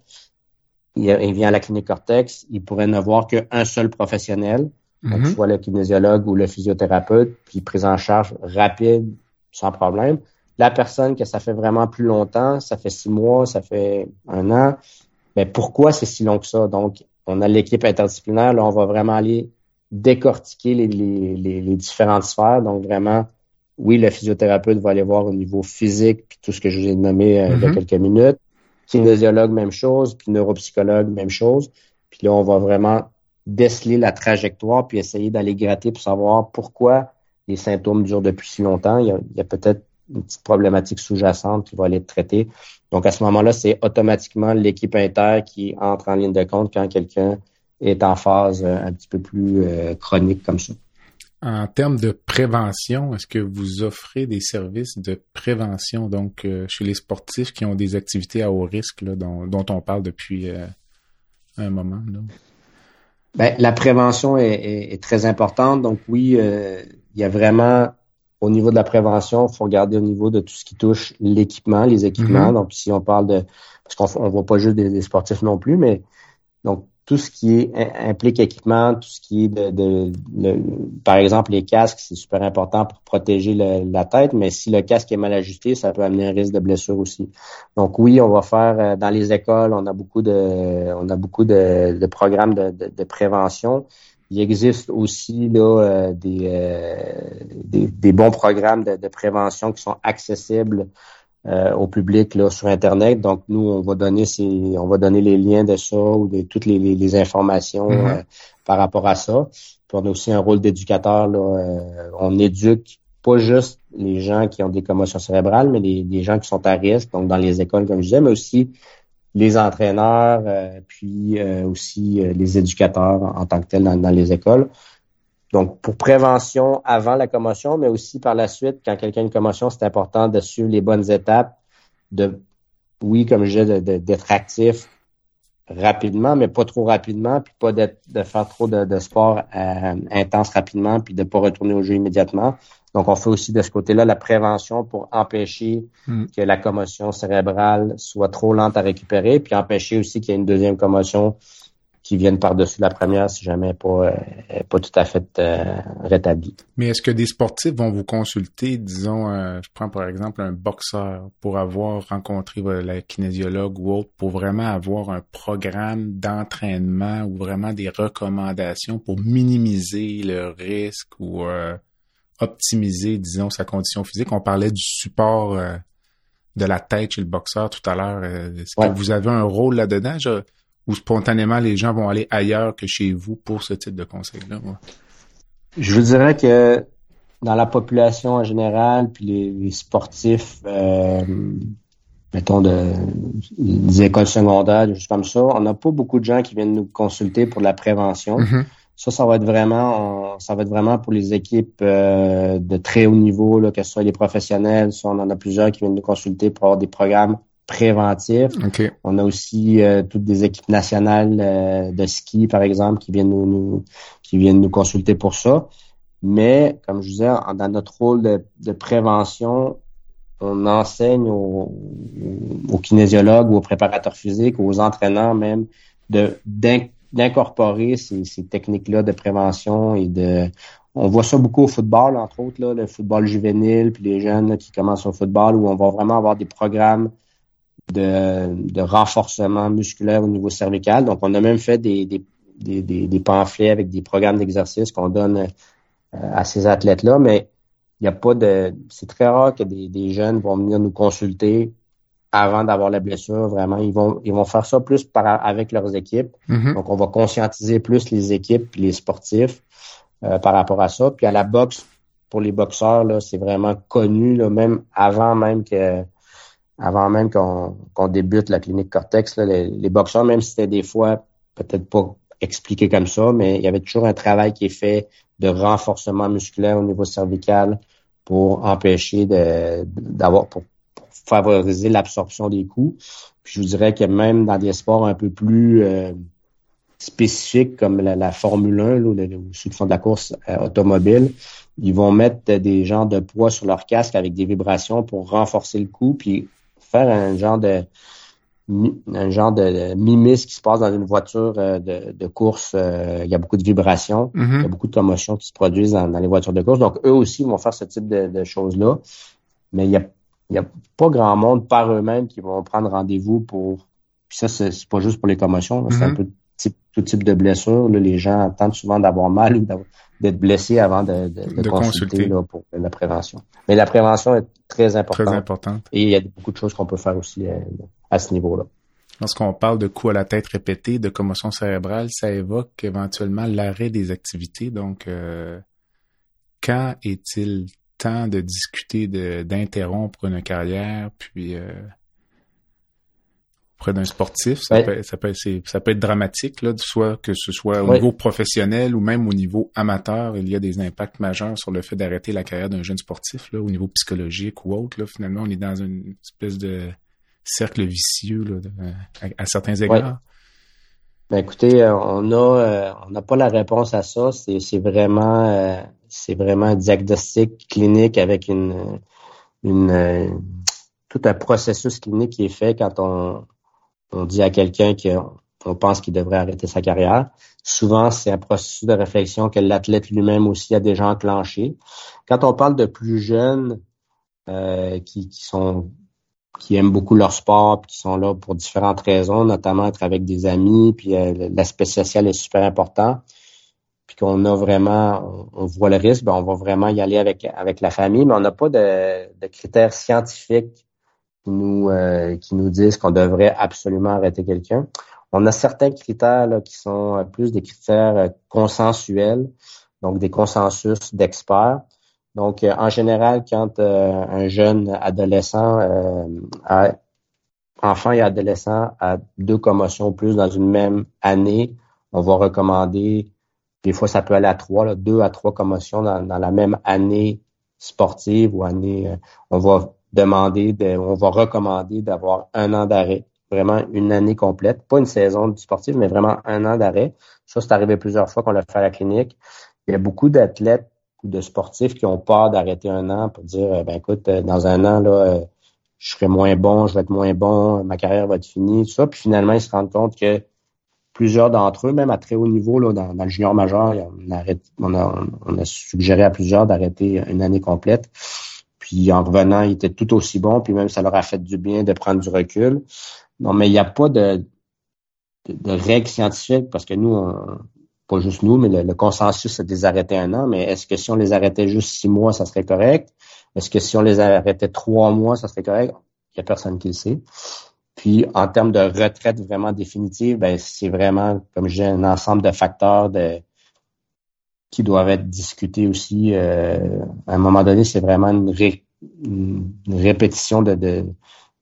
il, vient à la clinique Cortex, il pourrait n'avoir qu'un seul professionnel, mm-hmm. soit le kinésiologue ou le physiothérapeute, puis prise en charge rapide, sans problème. La personne que ça fait vraiment plus longtemps, ça fait six mois, ça fait un an, mais pourquoi c'est si long que ça? Donc, on a l'équipe interdisciplinaire, là, on va vraiment aller décortiquer les, les, différentes sphères. Donc, vraiment, oui, le physiothérapeute va aller voir au niveau physique, puis tout ce que je vous ai nommé euh, il y a mm-hmm. quelques minutes. Kinésiologue, même chose, puis neuropsychologue, même chose. Puis là, on va vraiment déceler la trajectoire, puis essayer d'aller gratter pour savoir pourquoi les symptômes durent depuis si longtemps. Il y a, peut-être une petite problématique sous-jacente qui va aller être traitée. Donc, à ce moment-là, c'est automatiquement l'équipe inter qui entre en ligne de compte quand quelqu'un est en phase euh, un petit peu plus euh, chronique comme ça. En termes de prévention, est-ce que vous offrez des services de prévention, donc euh, chez les sportifs qui ont des activités à haut risque dont, on parle depuis un moment? Ben, la prévention est, très importante. Donc oui, il y a vraiment au niveau de la prévention, il faut regarder au niveau de tout ce qui touche l'équipement, les équipements. Mm-hmm. Donc, si on parle de, parce qu'on ne voit pas juste des, sportifs non plus, mais donc tout ce qui est implique équipement, tout ce qui est de, par exemple les casques, c'est super important pour protéger la tête, mais si le casque est mal ajusté, ça peut amener un risque de blessure aussi. Donc oui, on va faire euh, dans les écoles, on a beaucoup de, on a beaucoup de, programmes de prévention il existe aussi là, euh, euh, des, des, bons programmes de, prévention qui sont accessibles euh, au public là, sur Internet. Donc, nous, on va donner ces, on va donner les liens de ça ou de toutes les, les, informations mm-hmm. par rapport à ça. Puis on a aussi un rôle d'éducateur. on éduque pas juste les gens qui ont des commotions cérébrales, mais les, les, gens qui sont à risque, donc dans les écoles, comme je disais, mais aussi les entraîneurs, euh, puis euh, aussi euh, les éducateurs en, tant que tels dans, les écoles. Donc, pour prévention avant la commotion, mais aussi par la suite, quand quelqu'un a une commotion, c'est important de suivre les bonnes étapes, de, oui, comme je disais, d'être actif rapidement, mais pas trop rapidement, puis pas de faire trop de, sport intense rapidement, puis de pas retourner au jeu immédiatement. Donc, on fait aussi de ce côté-là la prévention pour empêcher hmm. que la commotion cérébrale soit trop lente à récupérer, puis empêcher aussi qu'il y ait une deuxième commotion qui vienne par-dessus la première si jamais pas, euh, pas tout à fait euh, rétablie. Mais est-ce que des sportifs vont vous consulter, disons, euh, je prends par exemple un boxeur, pour avoir rencontré la kinésiologue ou autre, pour vraiment avoir un programme d'entraînement ou vraiment des recommandations pour minimiser le risque ou optimiser, disons, sa condition physique? On parlait du support euh, de la tête chez le boxeur tout à l'heure. Est-ce que vous avez un rôle là-dedans? Ou spontanément les gens vont aller ailleurs que chez vous pour ce type de conseil-là? Je vous dirais que dans la population en général, puis les, sportifs, euh, mettons, de, des écoles secondaires, des choses comme ça, on n'a pas beaucoup de gens qui viennent nous consulter pour la prévention. Mm-hmm. Ça, ça va être vraiment, ça va être vraiment pour les équipes euh, de très haut niveau, là, que ce soit les professionnels. on en a plusieurs qui viennent nous consulter pour avoir des programmes préventifs. On a aussi euh, toutes des équipes nationales euh, de ski, par exemple, qui viennent nous, qui viennent nous consulter pour ça. Mais, comme je disais, dans notre rôle de, prévention, on enseigne aux, aux, kinésiologues ou aux préparateurs physiques, aux entraîneurs même, de d'incorporer ces, techniques-là de prévention et de on voit ça beaucoup au football, entre autres, là, le football juvénile, puis les jeunes qui commencent au football, où on va vraiment avoir des programmes de, renforcement musculaire au niveau cervical. Donc, on a même fait des, des, des, pamphlets avec des programmes d'exercice qu'on donne euh, à ces athlètes-là, mais il n'y a pas de. C'est très rare que des, des jeunes vont venir nous consulter avant d'avoir la blessure. Vraiment, ils vont ils vont faire ça plus par, avec leurs équipes. Mm-hmm. Donc, on va conscientiser plus les équipes et les sportifs euh, par rapport à ça. Puis à la boxe, pour les boxeurs, là, c'est vraiment connu, là, même avant même que avant même qu'on débute la clinique Cortex, là, les, les boxeurs, même si c'était des fois peut-être pas expliqué comme ça, mais il y avait toujours un travail qui est fait de renforcement musculaire au niveau cervical pour empêcher d'avoir pour favoriser l'absorption des coups. Puis je vous dirais que même dans des sports un peu plus euh, spécifiques comme la, Formule 1 ou, le, ceux qui font de la course automobile, ils vont mettre des genres de poids sur leur casque avec des vibrations pour renforcer le coup, puis faire un genre de un genre de mimis qui se passe dans une voiture euh, de, course. Euh, il y a beaucoup de vibrations, mm-hmm. il y a beaucoup de commotions qui se produisent dans, les voitures de course. Donc, eux aussi vont faire ce type de, choses-là. Mais il y a, il y a pas grand monde par eux-mêmes qui vont prendre rendez-vous pour... Puis ça, c'est pas juste pour les commotions. C'est un mm-hmm. Peu tout type de blessure. les gens attendent souvent d'avoir mal ou d'être blessés avant de, consulter, pour la prévention. Mais la prévention est très importante. Très importante. Et il y a beaucoup de choses qu'on peut faire aussi euh, à ce niveau-là. Lorsqu'on parle de coups à la tête répétés, de commotion cérébrale, ça évoque éventuellement l'arrêt des activités. Donc, euh, quand est-il temps de discuter d'interrompre une carrière, puis euh, auprès d'un sportif, ça, peut, ça, peut, ça peut être dramatique, là, soit que ce soit au niveau professionnel ou même au niveau amateur, il y a des impacts majeurs sur le fait d'arrêter la carrière d'un jeune sportif, là, au niveau psychologique ou autre. Là, finalement, on est dans une espèce de cercle vicieux là, à, certains égards? Ben écoutez, euh, on a euh, on n'a pas la réponse à ça. C'est vraiment euh, c'est vraiment un diagnostic clinique avec une une tout un processus clinique qui est fait quand on on dit à quelqu'un qu'on pense qu'il devrait arrêter sa carrière. Souvent, c'est un processus de réflexion que l'athlète lui-même aussi a déjà enclenché. Quand on parle de plus jeunes qui, qui sont qui aiment beaucoup leur sport, puis qui sont là pour différentes raisons, notamment être avec des amis, puis euh, l'aspect social est super important, puis qu'on a vraiment, on, voit le risque, ben on va vraiment y aller avec avec la famille, mais on n'a pas de, de, critères scientifiques qui nous euh, qui nous disent qu'on devrait absolument arrêter quelqu'un. On a certains critères là, qui sont euh, plus des critères consensuels, donc des consensus d'experts. Donc, euh, en général, quand euh, un jeune adolescent, euh, a, enfant et adolescent a deux commotions plus dans une même année, on va recommander, des fois ça peut aller à trois, là, deux à trois commotions dans, la même année sportive ou année, on va demander, de, on va recommander d'avoir un an d'arrêt, vraiment une année complète, pas une saison sportive, mais vraiment un an d'arrêt. Ça, c'est arrivé plusieurs fois qu'on l'a fait à la clinique. Il y a beaucoup d'athlètes de sportifs qui ont peur d'arrêter un an pour dire ben écoute, euh, dans un an, là, euh, je serai moins bon, je vais être moins bon, ma carrière va être finie, tout ça. Puis finalement, ils se rendent compte que plusieurs d'entre eux, même à très haut niveau, là, dans, le junior majeur, on, on, a, on a suggéré à plusieurs d'arrêter une année complète. Puis en revenant, ils étaient tout aussi bons, puis même ça leur a fait du bien de prendre du recul. Non, mais il n'y a pas de, de, de règles scientifiques parce que nous, on, pas juste nous, mais le, consensus, c'est de les arrêter un an. Mais est-ce que si on les arrêtait juste six mois, ça serait correct? Est-ce que si on les arrêtait trois mois, ça serait correct? Il n'y a personne qui le sait. Puis, en termes de retraite vraiment définitive, ben, c'est vraiment, comme je dis, un ensemble de facteurs de, qui doivent être discutés aussi. Euh, à un moment donné, c'est vraiment une, répétition de, de,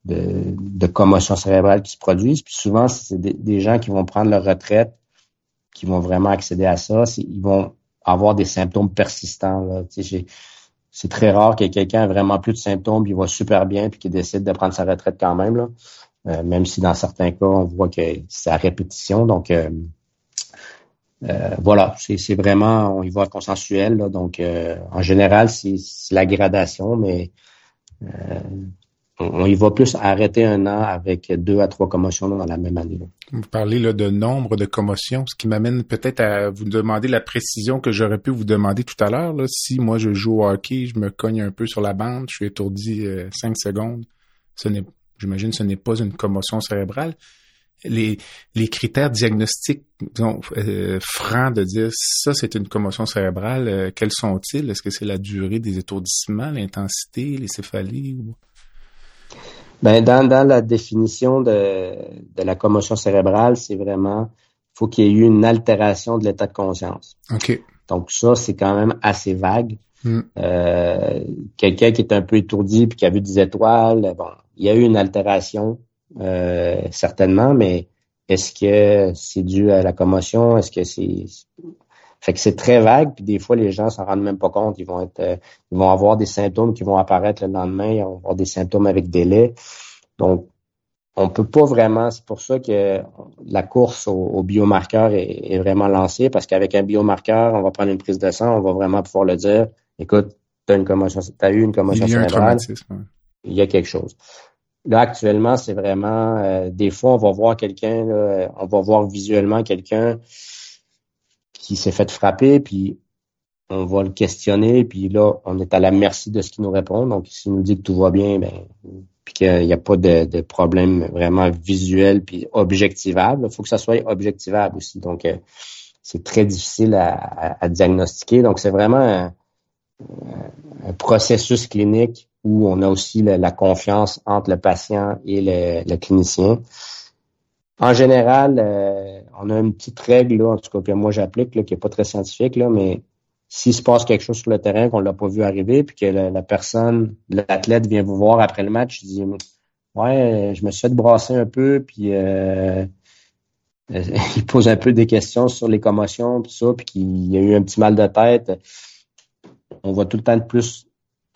de, commotions cérébrales qui se produisent. Puis souvent, c'est des gens qui vont prendre leur retraite qui vont vraiment accéder à ça, ils vont avoir des symptômes persistants. C'est très rare que quelqu'un ait vraiment plus de symptômes, il va super bien, puis qu'il décide de prendre sa retraite quand même. Là. Euh, même si dans certains cas, on voit que c'est à répétition. Donc euh, euh, voilà, c'est vraiment, on y va consensuel. donc en général, c'est la gradation, mais on y va plus arrêter un an avec deux à trois commotions dans la même année. Vous parlez là, de nombre de commotions, ce qui m'amène peut-être à vous demander la précision que j'aurais pu vous demander tout à l'heure. Si moi je joue au hockey, je me cogne un peu sur la bande, je suis étourdi euh, cinq secondes, ce n'est, j'imagine, ce n'est pas une commotion cérébrale. Les, les critères diagnostiques disons, euh, francs de dire ça c'est une commotion cérébrale, euh, quels sont-ils? Est-ce que c'est la durée des étourdissements, l'intensité, les céphalies ou... Ben, dans, dans la définition de, de la commotion cérébrale, c'est vraiment faut qu'il y ait eu une altération de l'état de conscience. OK. Donc ça, c'est quand même assez vague. Hmm. Euh, quelqu'un qui est un peu étourdi puis qui a vu des étoiles, bon, il y a eu une altération euh, certainement, mais est-ce que c'est dû à la commotion? Est-ce que c'est fait que c'est très vague, puis des fois, les gens s'en rendent même pas compte. Ils vont être, euh, ils vont avoir des symptômes qui vont apparaître le lendemain, ils vont avoir des symptômes avec délai. Donc, on peut pas vraiment, c'est pour ça que la course au, biomarqueur est, vraiment lancée, parce qu'avec un biomarqueur, on va prendre une prise de sang, on va vraiment pouvoir le dire, écoute, tu as une commotion, as eu une commotion cérébrale, il y a quelque chose. Là, actuellement, c'est vraiment, euh, des fois, on va voir quelqu'un, on va voir visuellement quelqu'un qui s'est fait frapper, puis on va le questionner, puis là, on est à la merci de ce qu'il nous répond. Donc, s'il nous dit que tout va bien, ben, puis qu'il n'y a pas de, problème vraiment visuel puis objectivable, il faut que ça soit objectivable aussi. Donc, euh, c'est très difficile à, diagnostiquer. Donc, c'est vraiment un, processus clinique où on a aussi la, confiance entre le patient et le, clinicien. En général, euh, on a une petite règle, là, en tout cas que moi j'applique, qui n'est pas très scientifique, mais s'il se passe quelque chose sur le terrain qu'on l'a pas vu arriver, puis que la, personne, l'athlète vient vous voir après le match, il dit Ouais, je me suis fait un peu, puis euh, il pose un peu des questions sur les commotions, tout ça, puis qu'il y a eu un petit mal de tête. On va tout le temps de plus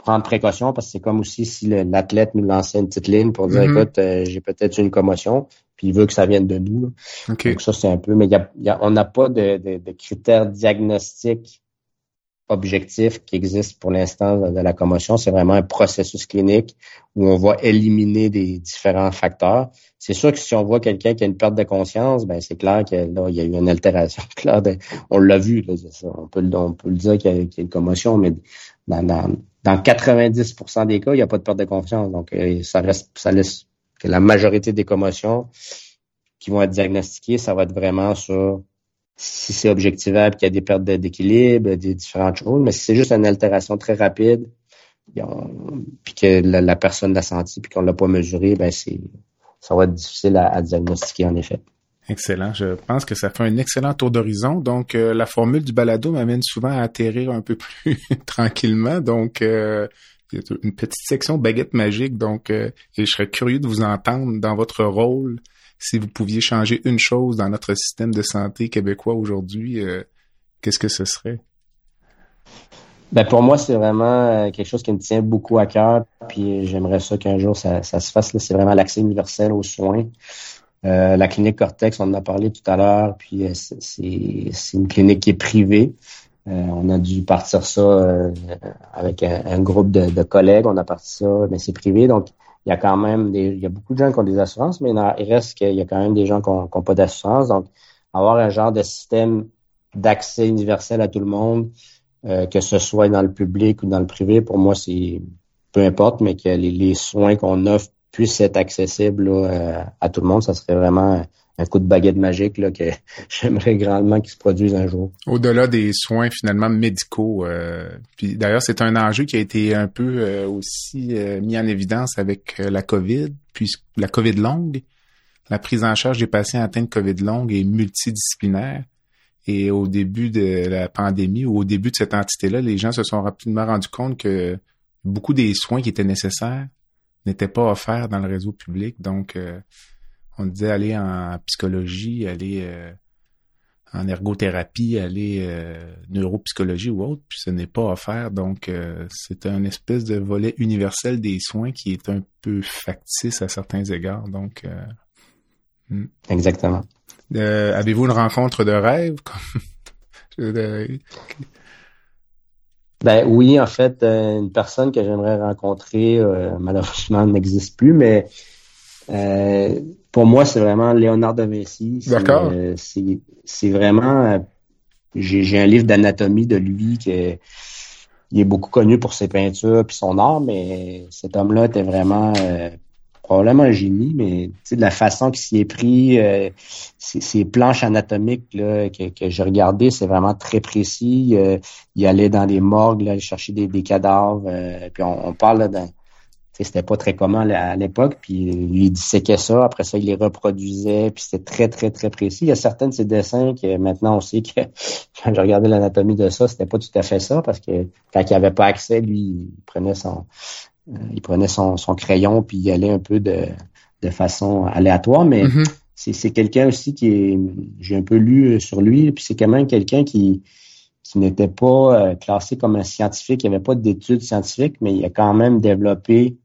prendre précaution parce que c'est comme aussi si l'athlète nous lançait une petite ligne pour dire mm-hmm. écoute, euh, j'ai peut-être une commotion, puis il veut que ça vienne de nous. Donc ça, c'est un peu, mais on n'a pas de, de, critères diagnostiques objectif qui existe pour l'instant de la commotion. C'est vraiment un processus clinique où on va éliminer des différents facteurs. C'est sûr que si on voit quelqu'un qui a une perte de conscience, ben c'est clair que là, il y a eu une altération. on l'a vu, On, peut, on peut le dire qu'il y, a une commotion, mais dans, dans, 90% des cas, il n'y a pas de perte de confiance. Donc, euh, ça reste, ça laisse que la majorité des commotions qui vont être diagnostiquées, ça va être vraiment sur si c'est objectivable qu'il y a des pertes d'équilibre, des différentes choses, mais si c'est juste une altération très rapide, puis que la, personne l'a senti puis qu'on l'a pas mesuré, ben c'est ça va être difficile à, diagnostiquer en effet. Excellent. Je pense que ça fait un excellent tour d'horizon. Donc, euh, la formule du balado m'amène souvent à atterrir un peu plus tranquillement. Donc, euh, une petite section baguette magique. Donc, euh, je serais curieux de vous entendre dans votre rôle si vous pouviez changer une chose dans notre système de santé québécois aujourd'hui, euh, qu'est-ce que ce serait? Ben pour moi, c'est vraiment quelque chose qui me tient beaucoup à cœur. Puis j'aimerais ça qu'un jour ça, se fasse. C'est vraiment l'accès universel aux soins. Euh, la clinique Cortex, on en a parlé tout à l'heure. Puis c'est une clinique qui est privée. on a dû partir ça avec un, groupe de, de, collègues. On a parti ça, mais c'est privé. Donc il y a quand même des, il y a beaucoup de gens qui ont des assurances, mais il reste qu'il y a quand même des gens qui n'ont pas d'assurance. Donc, avoir un genre de système d'accès universel à tout le monde, euh, que ce soit dans le public ou dans le privé, pour moi, c'est peu importe, mais que les, soins qu'on offre puissent être accessibles euh, à tout le monde, ça serait vraiment un coup de baguette magique là, que j'aimerais grandement qu'il se produise un jour. Au-delà des soins finalement médicaux, euh, puis d'ailleurs c'est un enjeu qui a été un peu euh, aussi euh, mis en évidence avec la COVID, puis la COVID longue. La prise en charge des patients atteints de COVID longue est multidisciplinaire. Et au début de la pandémie ou au début de cette entité-là, les gens se sont rapidement rendus compte que beaucoup des soins qui étaient nécessaires n'étaient pas offerts dans le réseau public. Donc, on disait aller en psychologie, aller euh, en ergothérapie, aller euh, neuropsychologie ou autre, puis ce n'est pas offert. Donc, euh, c'est un espèce de volet universel des soins qui est un peu factice à certains égards. Donc, hmm. exactement. Avez-vous une rencontre de rêve? ben oui, en fait, une personne que j'aimerais rencontrer, malheureusement, n'existe plus, mais pour moi, c'est vraiment Léonard de Vinci. D'accord. Euh, c'est vraiment. Euh, j'ai un livre d'anatomie de lui qui est, il est beaucoup connu pour ses peintures puis son art, mais cet homme-là était vraiment euh, probablement un génie, mais de la façon qu'il s'y est pris, ces, planches anatomiques là, que, que j'ai regardées, c'est vraiment très précis. il allait dans des morgues, là, chercher des, des cadavres. puis on, parle d'un c'était pas très commun à l'époque, puis il disséquait ça, après ça, il les reproduisait, puis c'était très, très, très précis. Il y a certains de ces dessins que maintenant on sait que quand je regardais l'anatomie de ça, c'était pas tout à fait ça, parce que quand il avait pas accès, lui, il prenait son euh, il prenait son, crayon puis il allait un peu de, de façon aléatoire, mais mm-hmm. c'est quelqu'un aussi qui est j'ai un peu lu sur lui, puis c'est quand même quelqu'un qui qui n'était pas euh, classé comme un scientifique, il n'y avait pas d'études scientifiques, mais il a quand même développé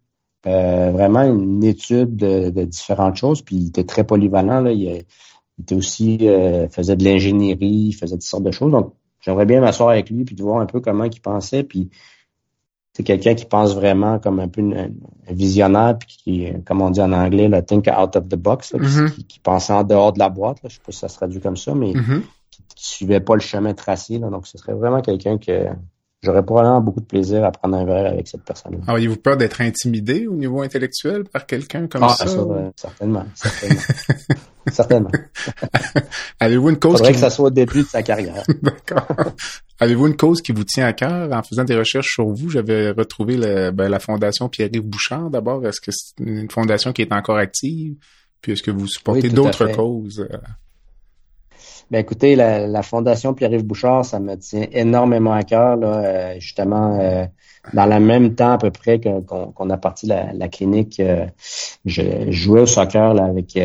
vraiment une étude de, différentes choses. Puis il était très polyvalent. Là. Il, était aussi faisait de l'ingénierie, il faisait toutes sortes de choses. Donc, j'aimerais bien m'asseoir avec lui puis de voir un peu comment il pensait. Puis c'est quelqu'un qui pense vraiment comme un peu un visionnaire, puis qui, comme on dit en anglais, le think out of the box, mm-hmm. qui, pensait en dehors de la boîte. Là. Je sais pas si ça se traduit comme ça, mais mm-hmm. qui, qui, suivait pas le chemin tracé. Là. Donc, ce serait vraiment quelqu'un que j'aurais probablement beaucoup de plaisir à prendre un verre avec cette personne. -là. Auriez-vous peur d'être intimidé au niveau intellectuel par quelqu'un comme ah, ça? ça certainement, certainement. certainement. Avez-vous une cause Faudrait que ça soit au début de sa carrière. D'accord. Avez-vous une cause qui vous tient à cœur? En faisant des recherches sur vous, j'avais retrouvé ben, la Fondation Pierre-Yves Bouchard d'abord. Est-ce que c'est une fondation qui est encore active? Puis est-ce que vous supportez d'autres causes? Ben écoutez, la, Fondation Pierre-Yves Bouchard, ça me tient énormément à cœur. Là, euh, justement, euh, dans le même temps à peu près qu'on a parti la, la clinique, euh, je jouais au soccer là, avec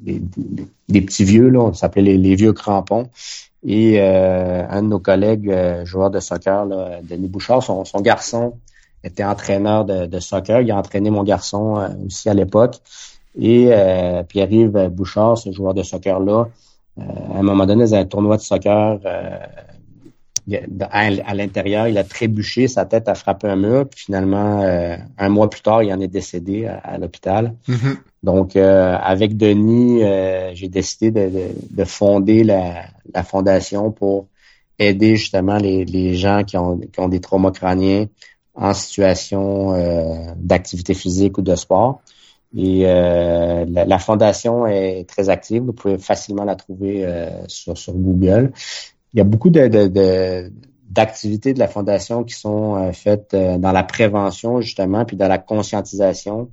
des, petits vieux, là, on s'appelait les, vieux crampons. Et un de nos collègues joueurs de soccer, là, Denis Bouchard, son, son garçon était entraîneur de, de, soccer. Il a entraîné mon garçon aussi à l'époque. Et Pierre-Yves Bouchard, ce joueur de soccer-là, euh, à un moment donné, dans un tournoi de soccer, euh, à, l'intérieur, il a trébuché, sa tête a frappé un mur, puis finalement, euh, un mois plus tard, il en est décédé à, l'hôpital. Mm-hmm. Donc, avec Denis, j'ai décidé de, fonder la, fondation pour aider justement les, gens qui ont, qui ont des traumas crâniens en situation d'activité physique ou de sport. Et euh, la, fondation est très active. Vous pouvez facilement la trouver euh, sur, Google. Il y a beaucoup d'activités de la fondation qui sont euh, faites dans la prévention justement, puis dans la conscientisation.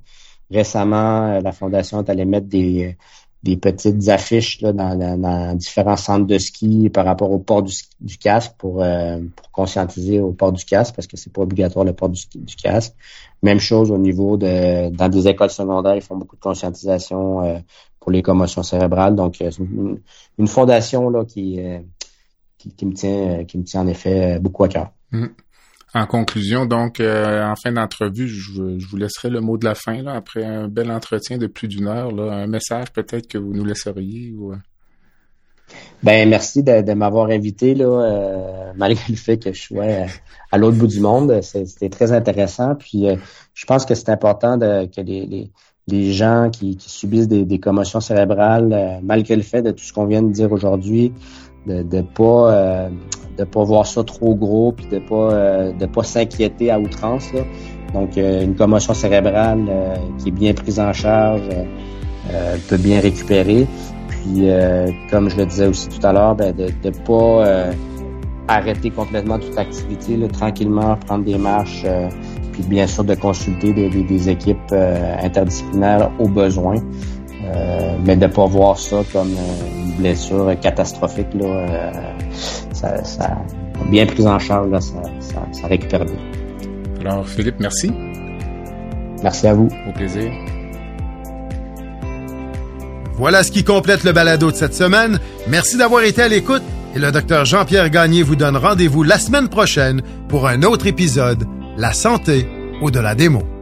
Récemment, la fondation est allée mettre des, des petites affiches là, dans, différents centres de ski par rapport au port du, casque pour, euh, pour, conscientiser au port du casque parce que c'est pas obligatoire le port du, casque. Même chose au niveau de dans des écoles secondaires, ils font beaucoup de conscientisation euh, pour les commotions cérébrales. Donc euh, une, une fondation là qui, qui, me tient qui me tient en effet beaucoup à cœur. Mmh. En conclusion, donc, euh, en fin d'entrevue, je, vous laisserai le mot de la fin, là, après un bel entretien de plus d'une heure, là, un message peut-être que vous nous laisseriez. Ou... Euh? Ben merci de, m'avoir invité là, euh, malgré le fait que je sois à, l'autre bout du monde. C'était très intéressant. Puis je pense que c'est important de, que les, les, gens qui, subissent des, des commotions cérébrales, malgré le fait de tout ce qu'on vient de dire aujourd'hui, de ne pas euh, de pas voir ça trop gros puis de pas euh, de pas s'inquiéter à outrance donc euh, une commotion cérébrale qui est bien prise en charge peut bien récupérer. Puis comme je le disais aussi tout à l'heure ben, de ne pas arrêter complètement toute activité là, tranquillement prendre des marches puis bien sûr de consulter des, des équipes interdisciplinaires au besoin. Euh, mais de pas voir ça comme euh, une blessure catastrophique, là, euh, ça, ça, bien pris en charge, là, ça, ça, ça récupère bien. Alors, Philippe, merci. Merci à vous. Au plaisir. Voilà ce qui complète le balado de cette semaine. Merci d'avoir été à l'écoute et le docteur Jean-Pierre Gagné vous donne rendez-vous la semaine prochaine pour un autre épisode La santé au-delà des mots.